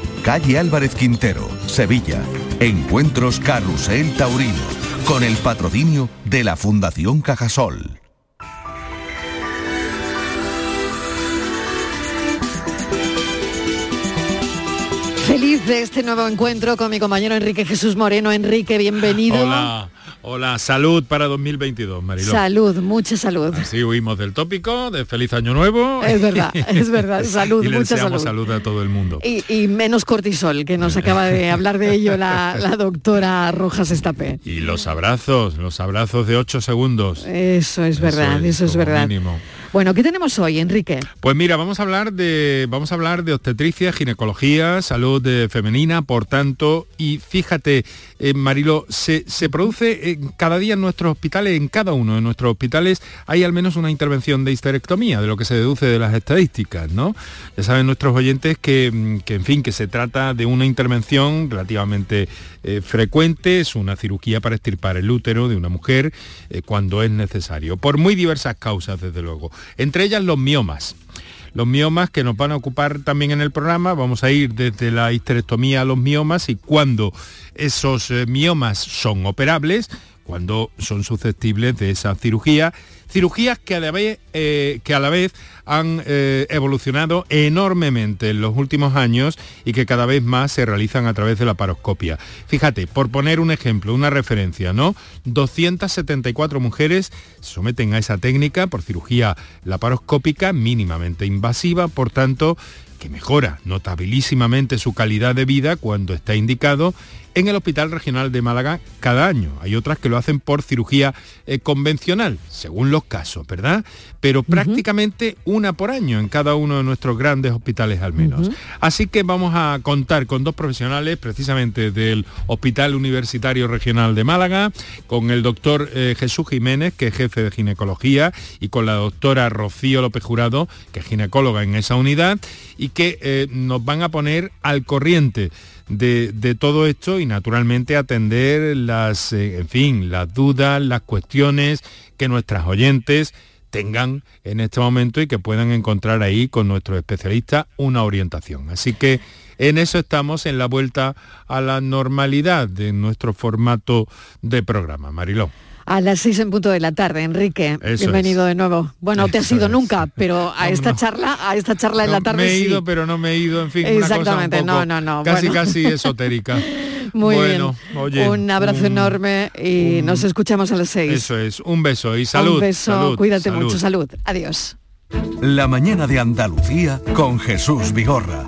Calle Álvarez Quintero, Sevilla. Encuentros Carrusel Taurino, con el patrocinio de la Fundación Cajasol. Feliz de este nuevo encuentro con mi compañero Enrique Jesús Moreno. Enrique, bienvenido. Hola, hola, salud para 2022, Mariló. Salud, mucha salud. Así huimos del tópico de feliz año nuevo. Es verdad, *laughs* es verdad. Salud, y le mucha salud. salud a todo el mundo. Y, y menos cortisol, que nos acaba de hablar de ello la, la doctora Rojas Estapé. Y los abrazos, los abrazos de 8 segundos. Eso es verdad, eso es, como verdad. mínimo. Bueno, ¿qué tenemos hoy, Enrique? Pues mira, vamos a hablar de vamos a hablar de obstetricia, ginecología, salud eh, femenina, por tanto, y fíjate, eh, Marilo, se, se produce cada día en nuestros hospitales, en cada uno de nuestros hospitales, hay al menos una intervención de histerectomía, de lo que se deduce de las estadísticas, ¿no? Ya saben nuestros oyentes que, mm, que, en fin, que se trata de una intervención relativamente eh, frecuente, es una cirugía para extirpar el útero de una mujer eh, cuando es necesario, por muy diversas causas, desde luego. Entre ellas los miomas. Los miomas que nos van a ocupar también en el programa, vamos a ir desde la histerectomía a los miomas y cuando esos eh, miomas son operables, cuando son susceptibles de esa cirugía, cirugías que a la vez, eh, que a la vez han eh, evolucionado enormemente en los últimos años y que cada vez más se realizan a través de la paroscopia. Fíjate, por poner un ejemplo, una referencia, ¿no? 274 mujeres se someten a esa técnica por cirugía laparoscópica mínimamente invasiva, por tanto, que mejora notabilísimamente su calidad de vida cuando está indicado en el Hospital Regional de Málaga cada año. Hay otras que lo hacen por cirugía eh, convencional, según los casos, ¿verdad? Pero prácticamente una por año en cada uno de nuestros grandes hospitales al menos. Así que vamos a contar con dos profesionales precisamente del Hospital Universitario Regional de Málaga, con el doctor eh, Jesús Jiménez, que es jefe de ginecología, y con la doctora Rocío López Jurado, que es ginecóloga en esa unidad, y que eh, nos van a poner al corriente de, todo esto y naturalmente atender las, eh, en fin, las dudas, las cuestiones que nuestras oyentes tengan en este momento y que puedan encontrar ahí con nuestro especialista una orientación. Así que en eso estamos en la vuelta a la normalidad de nuestro formato de programa. Mariló. A las seis en punto de la tarde, Enrique. Eso Bienvenido es. de nuevo. Bueno, te has ido es. nunca, pero a No, esta no. charla, a esta charla en la No, tarde me he sí. ido, pero no me he ido, en fin, una cosa un Exactamente, poco no, no, no, Casi, bueno. casi esotérica. *laughs* Muy bueno, bien. oye, un abrazo un- enorme y nos escuchamos a las seis. Eso es, un beso y salud. Un beso, salud, cuídate salud. mucho, salud. Adiós. La mañana de Andalucía con Jesús Vigorra.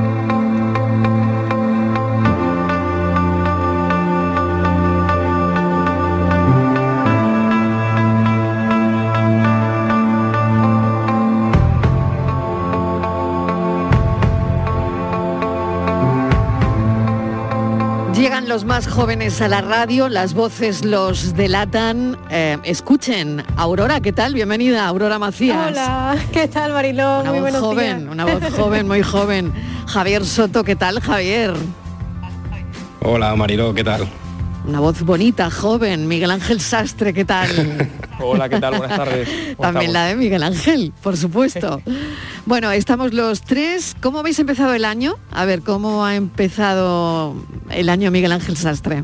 Los más jóvenes a la radio, las voces los delatan. Eh, escuchen, Aurora, ¿qué tal? Bienvenida, Aurora Macías. Hola, ¿qué tal Mariló? Una Muy voz buenos joven, días. una voz joven, muy joven. Javier Soto, ¿qué tal, Javier? Hola Mariló, ¿qué tal? Una voz bonita, joven, Miguel Ángel Sastre, ¿qué tal? *laughs* Hola, ¿qué tal? Buenas tardes. También la de Miguel Ángel, por supuesto. *laughs* bueno, estamos los tres. ¿Cómo habéis empezado el año? A ver, ¿cómo ha empezado el año Miguel Ángel Sastre?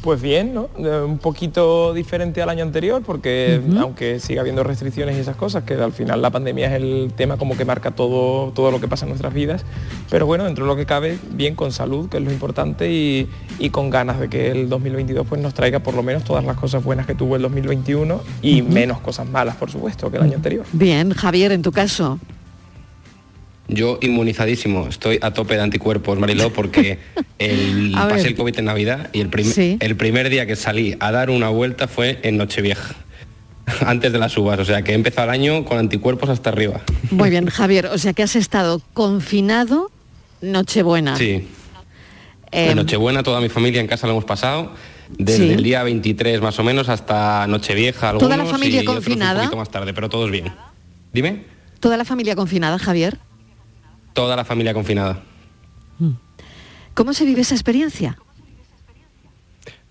Pues bien, ¿no? Eh, Un poquito diferente al año anterior, porque aunque siga habiendo restricciones y esas cosas, que al final la pandemia es el tema como que marca todo, todo lo que pasa en nuestras vidas, pero bueno, dentro de lo que cabe, bien con salud, que es lo importante, y, y con ganas de que el 2022 pues, nos traiga por lo menos todas las cosas buenas que tuvo el 2021 y menos cosas malas, por supuesto, que el año anterior. Bien, Javier, en tu caso. Yo inmunizadísimo, estoy a tope de anticuerpos, Mariló, porque *laughs* el, pasé el COVID en Navidad y el, prim- Sí. el primer día que salí a dar una vuelta fue en Nochevieja, *laughs* antes de las uvas, o sea que he empezado el año con anticuerpos hasta arriba. Muy bien, *laughs* Javier, o sea que has estado confinado Nochebuena. Sí. En Nochebuena toda mi familia en casa lo hemos pasado, desde Sí. el día 23 más o menos hasta Nochevieja, algunos ¿Toda la familia y confinada? un poquito más tarde, pero todos bien. Dime, ¿Toda la familia confinada, Javier? Toda la familia confinada. ¿Cómo se vive esa experiencia?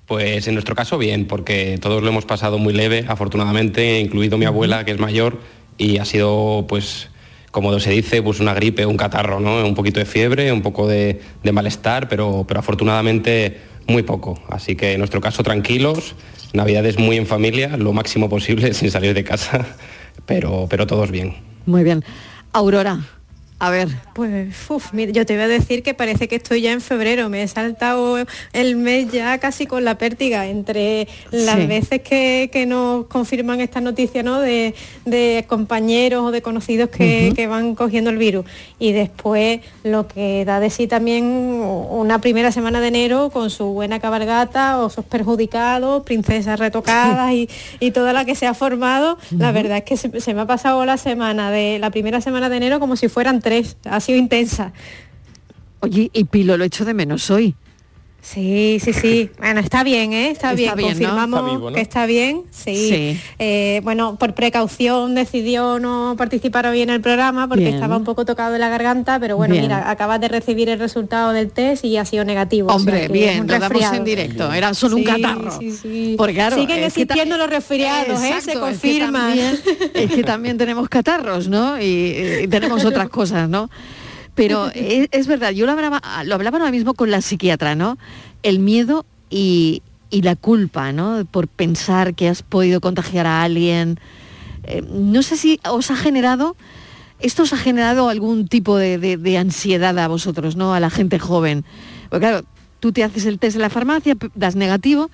Pues en nuestro caso bien, porque todos lo hemos pasado muy leve, afortunadamente, incluido mi abuela, que es mayor, y ha sido, pues, como se dice, pues una gripe, un catarro, ¿no? Un poquito de fiebre, un poco de, de malestar, pero, pero afortunadamente muy poco. Así que en nuestro caso tranquilos, navidades muy en familia, lo máximo posible *laughs* sin salir de casa, pero, pero todos bien. Muy bien. Aurora, a ver. Pues, uf, mira, yo te iba a decir que parece que estoy ya en febrero, me he saltado el mes ya casi con la pértiga entre las Sí. veces que, que nos confirman esta noticia ¿no? de, de compañeros o de conocidos que, van cogiendo el virus y después lo que da de sí también una primera semana de enero con su buena cabalgata, osos perjudicados, princesas retocadas *laughs* y, y toda la que se ha formado, la verdad es que se, se me ha pasado la semana de la primera semana de enero como si fueran ha sido intensa. Oye, y Pilo lo echo de menos hoy. Sí, sí, sí. Bueno, está bien, ¿eh? Está, Está bien. bien, ¿no? Confirmamos Está vivo, ¿no? que está bien. Sí. Sí. Eh, bueno, por precaución decidió no participar hoy en el programa porque Bien. estaba un poco tocado de la garganta, pero bueno, Bien. mira, acabas de recibir el resultado del test y ha sido negativo. o sea Hombre, bien, un lo damos resfriado. en directo. Era solo un Sí, catarro. sí, sí. Porque claro, Siguen existiendo los resfriados, ¿eh? Se Exacto, es que confirma. también- Es que también tenemos catarros, ¿no? Y, y tenemos otras cosas, ¿no? Pero es, verdad, yo lo hablaba, lo hablaba ahora mismo con la psiquiatra, ¿no? El miedo y, y la culpa, ¿no? Por pensar que has podido contagiar a alguien. Eh, no sé si os ha generado, esto os ha generado algún tipo de, de- ansiedad a vosotros, ¿no? A la gente joven. Porque claro, tú te haces el test en la farmacia, das negativo,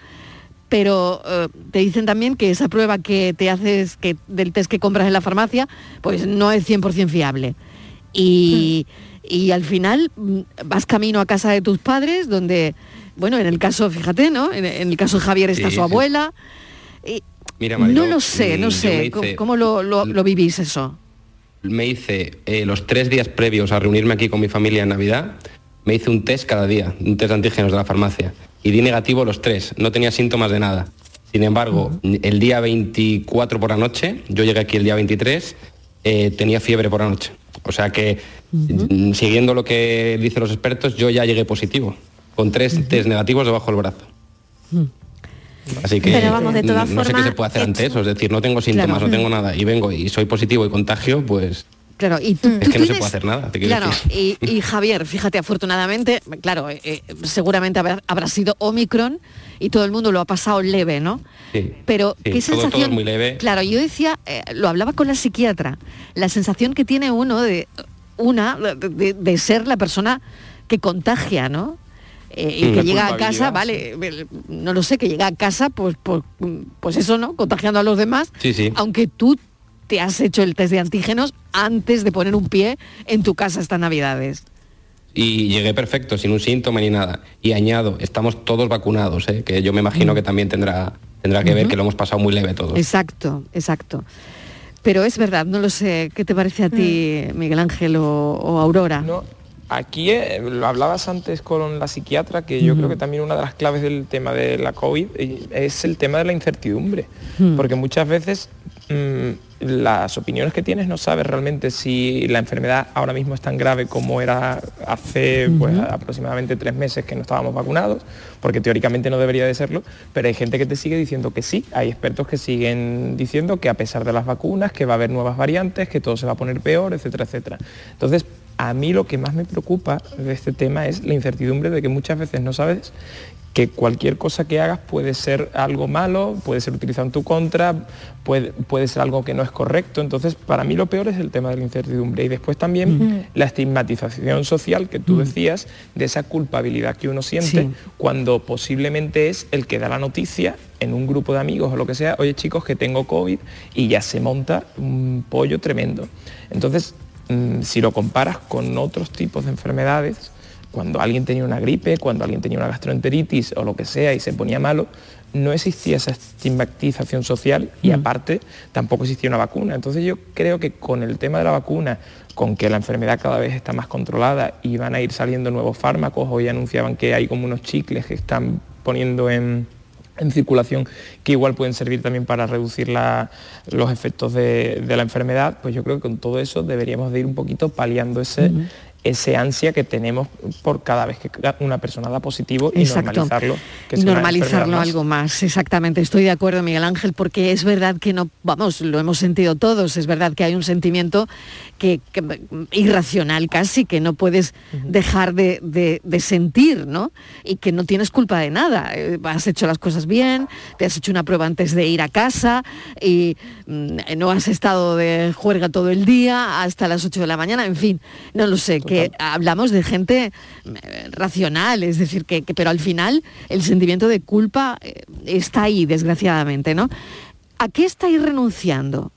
pero eh, te dicen también que esa prueba que te haces que del test que compras en la farmacia, pues no es 100% fiable. Y, y al final mm, vas camino a casa de tus padres, donde, bueno, en el caso, fíjate, ¿no? En, en el caso de Javier está Sí, su abuela. Y Mira, Mariló, no lo sé, mm, no yo sé. ¿Cómo, hice- cómo lo, lo- lo vivís eso? me hice eh, los tres días previos a reunirme aquí con mi familia en Navidad, me hice un test cada día, un test de antígenos de la farmacia, y di negativo los tres, no tenía síntomas de nada. Sin embargo, el día 24 por la noche, yo llegué aquí el día 23, eh, tenía fiebre por la noche. O sea que, mm, siguiendo lo que dicen los expertos, yo ya llegué positivo, con tres test negativos debajo del brazo. Así que Pero vamos, de mm, todas no sé qué se puede hacer ante eso, es decir, no tengo síntomas, Claro. no tengo nada, y vengo y soy positivo y contagio, pues Claro, y tú, es tú que no se puede hacer nada. te quiero Claro, decir. y, y Javier, fíjate, afortunadamente, claro, eh, eh, seguramente habrá, habrá sido Omicron y todo el mundo lo ha pasado leve, ¿no? Sí. Pero Sí, qué todo- sensación. todo es muy leve. Claro, yo decía, eh, lo hablaba con la psiquiatra, la sensación que tiene uno de una de, de- de ser la persona que contagia, ¿no? Eh, y Mm. que La llega a casa, vale, no lo sé, que llega a casa, pues, pues, pues eso, ¿no? Contagiando a los demás, Sí, sí. aunque tú te has hecho el test de antígenos antes de poner un pie en tu casa estas navidades. Y llegué perfecto, sin un síntoma ni nada. Y añado, estamos todos vacunados, ¿eh? que yo me imagino que también tendrá, tendrá que ver que lo hemos pasado muy leve todos. Exacto, exacto. Pero es verdad, no lo sé, ¿qué te parece a ti, Miguel Ángel o, o Aurora? No, aquí eh, lo hablabas antes con la psiquiatra, que yo creo que también una de las claves del tema de la COVID eh, es el tema de la incertidumbre. Mm. Porque muchas veces mm, las opiniones que tienes no sabes realmente si la enfermedad ahora mismo es tan grave como era hace pues, aproximadamente tres meses que no estábamos vacunados, porque teóricamente no debería de serlo, pero hay gente que te sigue diciendo que sí, hay expertos que siguen diciendo que a pesar de las vacunas, que va a haber nuevas variantes, que todo se va a poner peor, etcétera, etcétera. Entonces, a mí lo que más me preocupa de este tema es la incertidumbre de que muchas veces no sabes que cualquier cosa que hagas puede ser algo malo, puede ser utilizado en tu contra, puede, puede ser algo que no es correcto. Entonces, para mí lo peor es el tema de la incertidumbre. Y después también la estigmatización social que tú decías, de esa culpabilidad que uno siente cuando posiblemente es el que da la noticia en un grupo de amigos o lo que sea, oye chicos que tengo COVID y ya se monta un pollo tremendo. Entonces, mm, si lo comparas con otros tipos de enfermedades, cuando alguien tenía una gripe, cuando alguien tenía una gastroenteritis o lo que sea y se ponía malo, no existía esa estigmatización social y aparte tampoco existía una vacuna. Entonces yo creo que con el tema de la vacuna, con que la enfermedad cada vez está más controlada y van a ir saliendo nuevos fármacos, hoy anunciaban que hay como unos chicles que están poniendo en, circulación que igual pueden servir también para reducir los efectos de, la enfermedad, pues yo creo que con todo eso deberíamos de ir un poquito paliando ese, ese ansia que tenemos por cada vez que una persona da positivo y normalizarlo. Que normalizarlo algo más, exactamente. Estoy de acuerdo, Miguel Ángel, porque es verdad que no, vamos, lo hemos sentido todos, es verdad que hay un sentimiento que, irracional casi, que no puedes dejar de, sentir, ¿no? Y que no tienes culpa de nada. Eh, has hecho las cosas bien, te has hecho una prueba antes de ir a casa y mm, no has estado de juerga todo el día hasta las 8 de la mañana, en fin, no lo sé hablamos de gente eh, racional, es decir, que, pero al final el sentimiento de culpa eh, está ahí, desgraciadamente, ¿no? ¿A qué estáis renunciando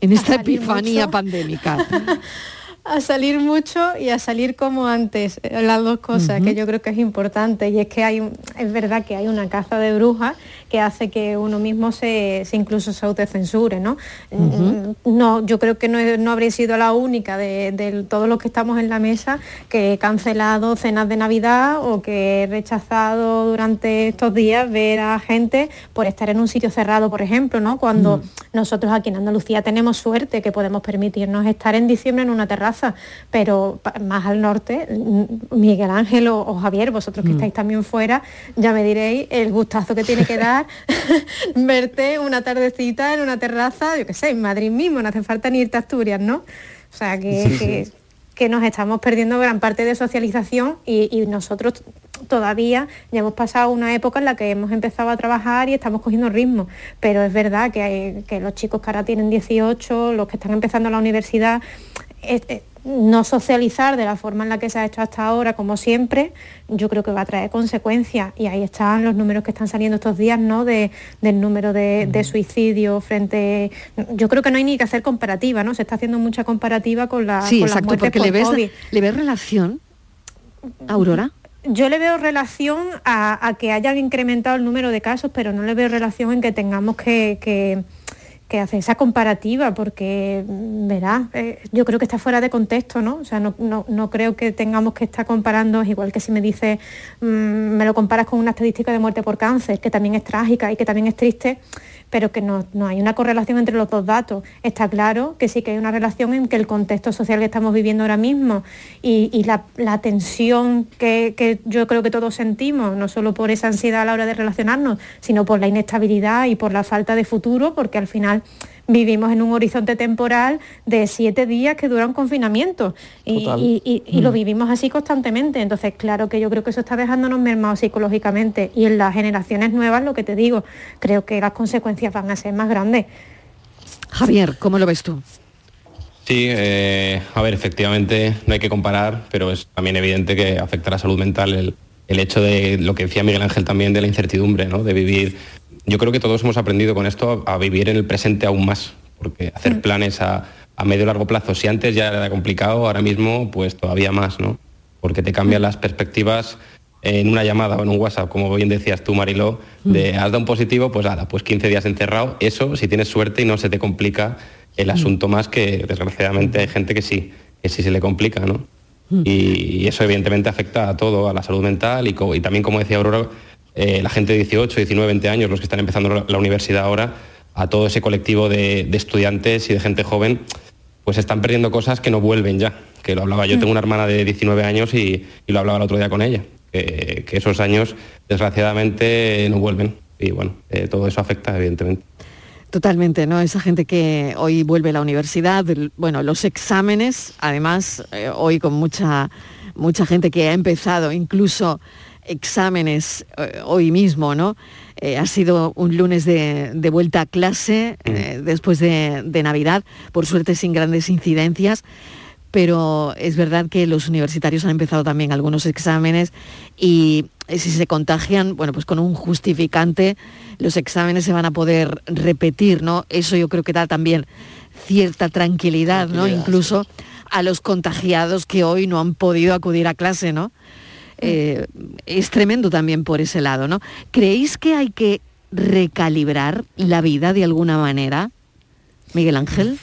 en esta epifanía pandémica? *laughs* a salir mucho y a salir como antes, eh, las dos cosas que yo creo que es importante y es que hay es verdad que hay una caza de brujas que hace que uno mismo se, incluso se autocensure, ¿no? Mm, no, yo creo que no, no habría sido la única de, todos los que estamos en la mesa que he cancelado cenas de Navidad o que he rechazado durante estos días ver a gente por estar en un sitio cerrado, por ejemplo, ¿no? Cuando nosotros aquí en Andalucía tenemos suerte que podemos permitirnos estar en diciembre en una terraza, pero más al norte, Miguel Ángel o, Javier, vosotros que estáis también fuera, ya me diréis el gustazo que tiene que *laughs* dar *laughs* verte una tardecita en una terraza, yo qué sé, en Madrid mismo, no hace falta ni irte a Asturias, ¿no? O sea, que, que, nos estamos perdiendo gran parte de socialización y, nosotros todavía ya hemos pasado una época en la que hemos empezado a trabajar y estamos cogiendo ritmo, pero es verdad que, hay, que los chicos que ahora tienen 18, los que están empezando la universidad, no socializar de la forma en la que se ha hecho hasta ahora, como siempre, yo creo que va a traer consecuencias. Y ahí están los números que están saliendo estos días, ¿no? del número de, suicidios frente. Yo creo que no hay ni que hacer comparativa, ¿no? Se está haciendo mucha comparativa con la. Sí, exacto, porque le ves, le ves relación, Aurora. Yo le veo relación a, que hayan incrementado el número de casos, pero no le veo relación en que tengamos que que hace esa comparativa, porque, mm, verá, eh, yo creo que está fuera de contexto, ¿no? O sea, no, no, creo que tengamos que estar comparando, igual que si me dice, mm, me lo comparas con una estadística de muerte por cáncer, que también es trágica y que también es triste, pero que no, hay una correlación entre los dos datos. Está claro que sí que hay una relación en que el contexto social que estamos viviendo ahora mismo y, la, tensión que, que, yo creo que todos sentimos, no solo por esa ansiedad a la hora de relacionarnos, sino por la inestabilidad y por la falta de futuro, porque al final vivimos en un horizonte temporal de siete días que dura un confinamiento y, lo mm. vivimos así constantemente. Entonces, claro que yo creo que eso está dejándonos mermados psicológicamente y en las generaciones nuevas, lo que te digo, creo que las consecuencias van a ser más grandes. Javier, ¿cómo lo ves tú? Sí, eh, a ver, efectivamente no hay que comparar, pero es también evidente que afecta a la salud mental el, el hecho de lo que decía Miguel Ángel también de la incertidumbre, ¿no? de vivir yo creo que todos hemos aprendido con esto a, vivir en el presente aún más, porque hacer mm. planes a, medio y largo plazo, si antes ya era complicado, ahora mismo pues todavía más, ¿no? Porque te cambian mm. las perspectivas en una llamada o en un WhatsApp, como bien decías tú, Mariló, de mm. has dado un positivo, pues nada, pues 15 días encerrado. Eso, si tienes suerte y no se te complica el asunto más, que desgraciadamente hay gente que sí, que sí se le complica, ¿no? Y, eso evidentemente afecta a todo, a la salud mental y, también, como decía Aurora, eh, la gente de 18, 19, 20 años, los que están empezando la, universidad ahora, a todo ese colectivo de, de estudiantes y de gente joven, pues están perdiendo cosas que no vuelven ya. Que lo hablaba yo, Mm. tengo una hermana de 19 años y, y lo hablaba el otro día con ella, que, que esos años desgraciadamente no vuelven. Y bueno, eh, todo eso afecta evidentemente. Totalmente, ¿no? Esa gente que hoy vuelve a la universidad, bueno, los exámenes, además, eh, hoy con mucha, mucha gente que ha empezado incluso exámenes eh, hoy mismo, ¿no? Eh, ha sido un lunes de, de vuelta a clase eh, después de, de Navidad, por suerte sin grandes incidencias, pero es verdad que los universitarios han empezado también algunos exámenes y si se contagian, bueno, pues con un justificante los exámenes se van a poder repetir, ¿no? Eso yo creo que da también cierta tranquilidad, ¿no? Tranquilidad, Incluso a los contagiados que hoy no han podido acudir a clase, ¿no? Eh, es tremendo también por ese lado, ¿no? ¿Creéis que hay que recalibrar la vida de alguna manera, Miguel Ángel?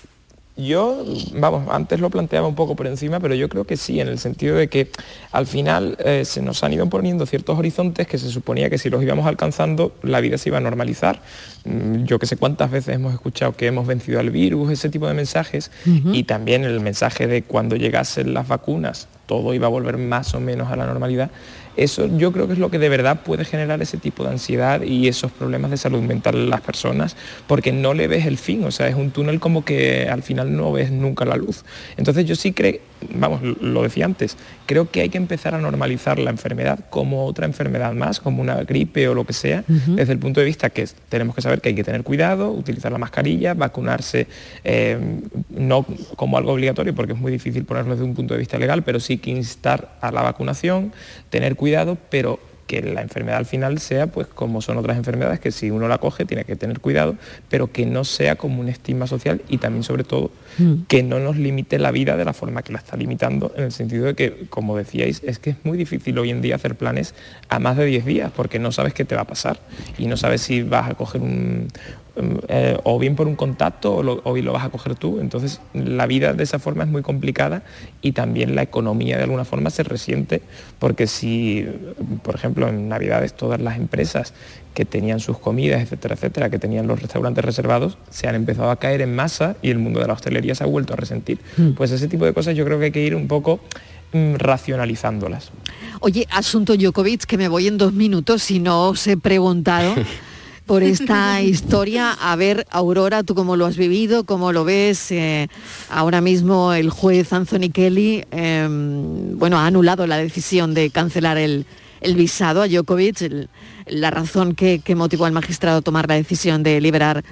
Yo, vamos, antes lo planteaba un poco por encima, pero yo creo que sí, en el sentido de que al final eh, se nos han ido poniendo ciertos horizontes que se suponía que si los íbamos alcanzando, la vida se iba a normalizar. Mm, Yo que sé cuántas veces hemos escuchado que hemos vencido al virus, ese tipo de mensajes, y también el mensaje de cuando llegasen las vacunas, todo iba a volver más o menos a la normalidad. Eso yo creo que es lo que de verdad puede generar ese tipo de ansiedad y esos problemas de salud mental en las personas, porque no le ves el fin, o sea, es un túnel como que al final no ves nunca la luz. Entonces yo sí creo, vamos, lo decía antes, creo que hay que empezar a normalizar la enfermedad como otra enfermedad más, como una gripe o lo que sea, desde el punto de vista que tenemos que saber que hay que tener cuidado, utilizar la mascarilla, vacunarse, eh, no como algo obligatorio, porque es muy difícil ponerlo desde un punto de vista legal, pero sí que instar a la vacunación, tener cuidado, pero que la enfermedad al final sea pues como son otras enfermedades, que si uno la coge tiene que tener cuidado, pero que no sea como un estigma social y también sobre todo que no nos limite la vida de la forma que la está limitando, en el sentido de que, como decíais, es que es muy difícil hoy en día hacer planes a más de 10 días, porque no sabes qué te va a pasar y no sabes si vas a coger un, eh, o bien por un contacto o, lo, o bien lo vas a coger tú. Entonces la vida de esa forma es muy complicada y también la economía de alguna forma se resiente, porque si, por ejemplo, en Navidades todas las empresas que tenían sus comidas, etcétera, etcétera, que tenían los restaurantes reservados, se han empezado a caer en masa y el mundo de la hostelería se ha vuelto a resentir. Mm. Pues ese tipo de cosas yo creo que hay que ir un poco mm, racionalizándolas. Oye, asunto Djokovic, que me voy en dos minutos y no os he preguntado *laughs* por esta historia. A ver, Aurora, ¿tú cómo lo has vivido? ¿Cómo lo ves? Eh, ahora mismo el juez Anthony Kelly, eh, bueno, ha anulado la decisión de cancelar el, el visado a Djokovic. La razón que, que motivó al magistrado a tomar la decisión de liberar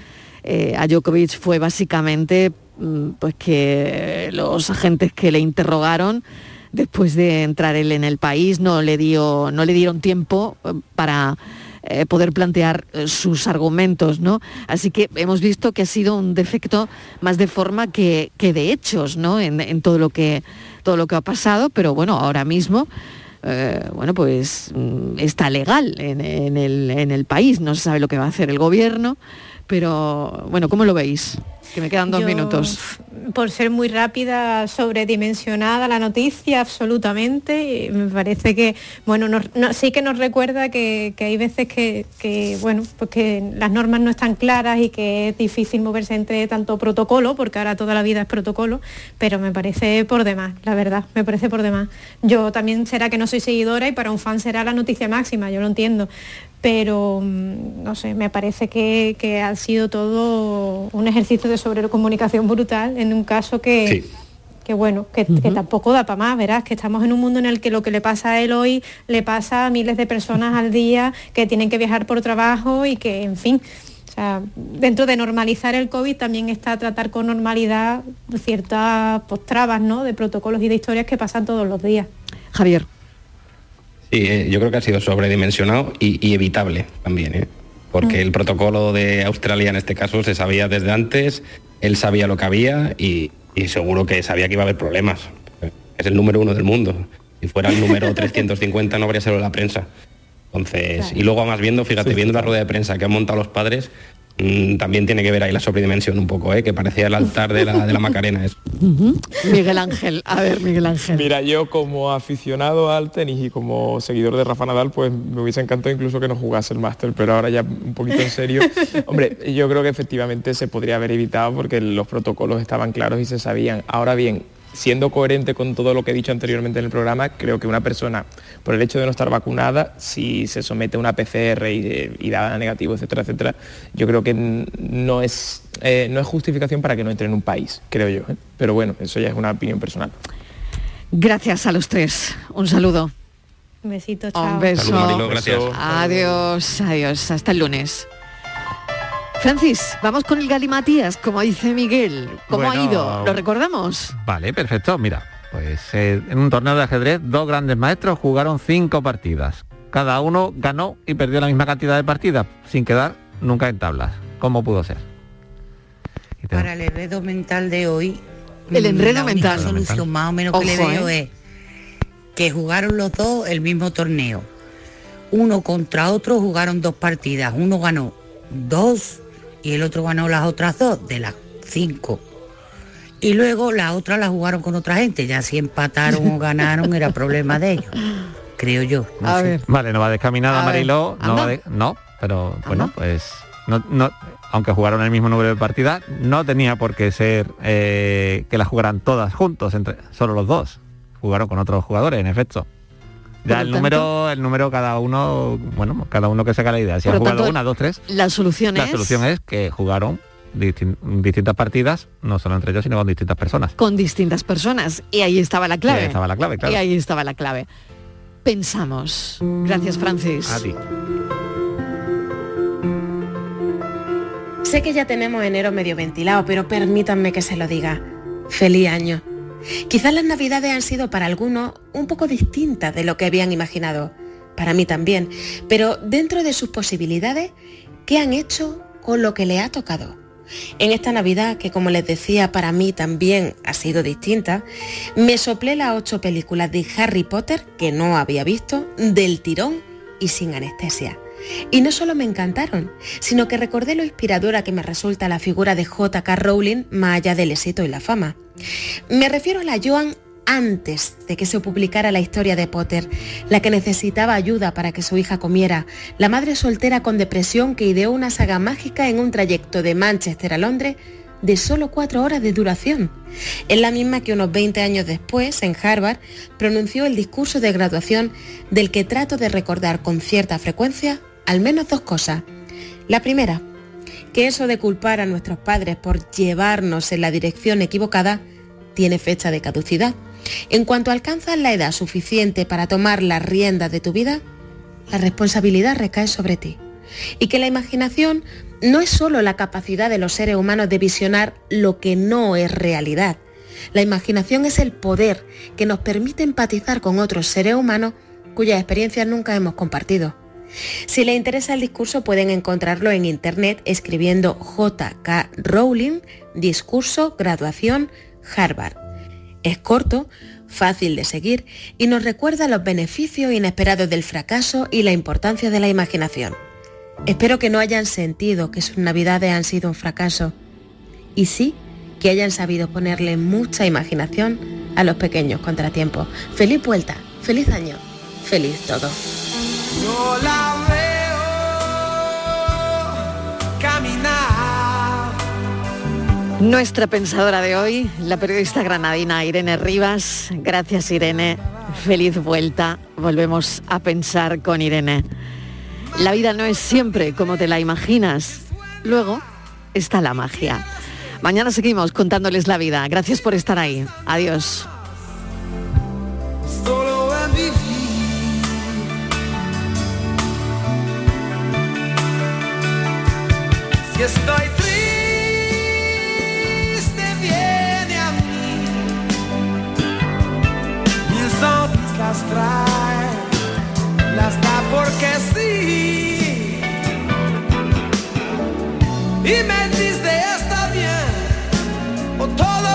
eh, a Djokovic fue básicamente mm, pues que los agentes que le interrogaron después de entrar él en el país no le dio no le dieron tiempo eh, para eh, poder plantear eh, sus argumentos, ¿no? Así que hemos visto que ha sido un defecto más de forma que, que de hechos, ¿no? En, todo lo que todo lo que ha pasado, pero bueno, ahora mismo eh, bueno, pues mm, está legal en el, en el país, no se sabe lo que va a hacer el gobierno, pero bueno, ¿cómo lo veis? Que me quedan dos Yo, minutos. Por ser muy rápida, sobredimensionada la noticia, absolutamente. Me parece que, bueno, nos- no- sí que nos recuerda que, que hay veces que, que, bueno, pues que las normas no están claras y que es difícil moverse entre tanto protocolo, porque ahora toda la vida es protocolo, pero me parece por demás, la verdad, me parece por demás. Yo también será que no soy seguidora y para un fan será la noticia máxima, yo lo entiendo, pero mm, no sé, me parece que, que ha sido todo un ejercicio de sobrecomunicación brutal en un caso que, que bueno, que, que tampoco da para más, verás, que estamos en un mundo en el que lo que le pasa a él hoy le pasa a miles de personas al día que tienen que viajar por trabajo y que, en fin, o sea, dentro de normalizar el COVID también está tratar con normalidad ciertas pues, trabas, ¿no? De protocolos y de historias que pasan todos los días. Javier. Sí, eh, yo creo que ha sido sobredimensionado y, y evitable también, ¿eh? porque Mm. el protocolo de Australia en este caso se sabía desde antes, él sabía lo que había y, y seguro que sabía que iba a haber problemas. Es el número uno del mundo. Si fuera el número *laughs* 350 no habría sido la prensa. Entonces, y luego además viendo, fíjate, viendo la rueda de prensa que han montado los padres, también tiene que ver ahí la sobredimensión un poco, ¿eh? que parecía el altar de la, de la Macarena. Eso. *laughs* Miguel Ángel, a ver Miguel Ángel. Mira, yo como aficionado al tenis y como seguidor de Rafa Nadal, pues me hubiese encantado incluso que no jugase el máster, pero ahora ya un poquito en serio. *laughs* Hombre, yo creo que efectivamente se podría haber evitado porque los protocolos estaban claros y se sabían. Ahora bien, siendo coherente con todo lo que he dicho anteriormente en el programa, creo que una persona, por el hecho de no estar vacunada, si se somete a una PCR y, da negativo, etcétera, etcétera, yo creo que no es, eh, no es justificación para que no entre en un país, creo yo. ¿eh? Pero bueno, eso ya es una opinión personal. Gracias a los tres. Un saludo. Un besito, chao. Un beso. gracias. Adiós, adiós. Hasta el lunes. Francis, vamos con el Galimatías, como dice Miguel. ¿Cómo ha ido? ¿Lo recordamos? Vale, perfecto. Mira, pues eh, en un torneo de ajedrez, dos grandes maestros jugaron cinco partidas. Cada uno ganó y perdió la misma cantidad de partidas, sin quedar nunca en tablas. ¿Cómo pudo ser? Para el enredo mental de hoy, El enredo la única mental. solución más o menos que le veo ¿eh? es que jugaron los dos el mismo torneo. Uno contra otro jugaron dos partidas. Uno ganó dos y el otro ganó las otras dos de las cinco. Y luego la otra la jugaron con otra gente. Ya si empataron o *laughs* ganaron era problema de ellos. Creo yo. no sé. Vale, no va descaminada Mariló, no, anda. va de- no, pero bueno, pues no, no- aunque jugaron el mismo número de partidas, no tenía por qué ser eh, que las jugaran todas juntos, entre solo los dos. Jugaron con otros jugadores, en efecto. Ya el número, el número cada uno, bueno, cada uno que saca la idea. Si lo jugado tanto, una, dos, tres, La solución la es solución es que jugaron distin- distintas partidas, no solo entre ellos, sino con distintas personas. con distintas personas. Y ahí estaba la clave. ahí estaba la clave, claro. Y ahí estaba la clave. Pensamos. Gracias, Francis. A ti. Sé que ya tenemos enero medio ventilado, pero permítanme que se lo diga. Feliz año. Quizás las navidades han sido para algunos un poco distintas de lo que habían imaginado. Para mí también. Pero dentro de sus posibilidades, ¿qué han hecho con lo que les ha tocado? En esta Navidad, que como les decía, para mí también ha sido distinta, me soplé las ocho películas de Harry Potter que no había visto, del tirón y sin anestesia. Y no solo me encantaron, sino que recordé lo inspiradora que me resulta la figura de J.K. Rowling más allá del éxito y la fama. Me refiero a la Joan antes de que se publicara la historia de Potter, la que necesitaba ayuda para que su hija comiera, la madre soltera con depresión que ideó una saga mágica en un trayecto de Manchester a Londres de solo cuatro horas de duración. Es la misma que unos 20 años después, en Harvard, pronunció el discurso de graduación del que trato de recordar con cierta frecuencia al menos dos cosas. La primera, que eso de culpar a nuestros padres por llevarnos en la dirección equivocada tiene fecha de caducidad. En cuanto alcanzas la edad suficiente para tomar las riendas de tu vida, la responsabilidad recae sobre ti. Y que la imaginación no es solo la capacidad de los seres humanos de visionar lo que no es realidad. La imaginación es el poder que nos permite empatizar con otros seres humanos cuyas experiencias nunca hemos compartido. Si les interesa el discurso pueden encontrarlo en internet escribiendo JK Rowling, discurso, graduación, Harvard. Es corto, fácil de seguir y nos recuerda los beneficios inesperados del fracaso y la importancia de la imaginación. Espero que no hayan sentido que sus navidades han sido un fracaso y sí que hayan sabido ponerle mucha imaginación a los pequeños contratiempos. Feliz vuelta, feliz año, feliz todo. Caminar. Nuestra pensadora de hoy, la periodista granadina Irene Rivas. Gracias Irene. Feliz vuelta. Volvemos a pensar con Irene. La vida no es siempre como te la imaginas. Luego está la magia. Mañana seguimos contándoles la vida. Gracias por estar ahí. Adiós. Si estoy triste, viene a mí. Mis sonrisas trae, las da porque sí. Y me dice, está bien, o todo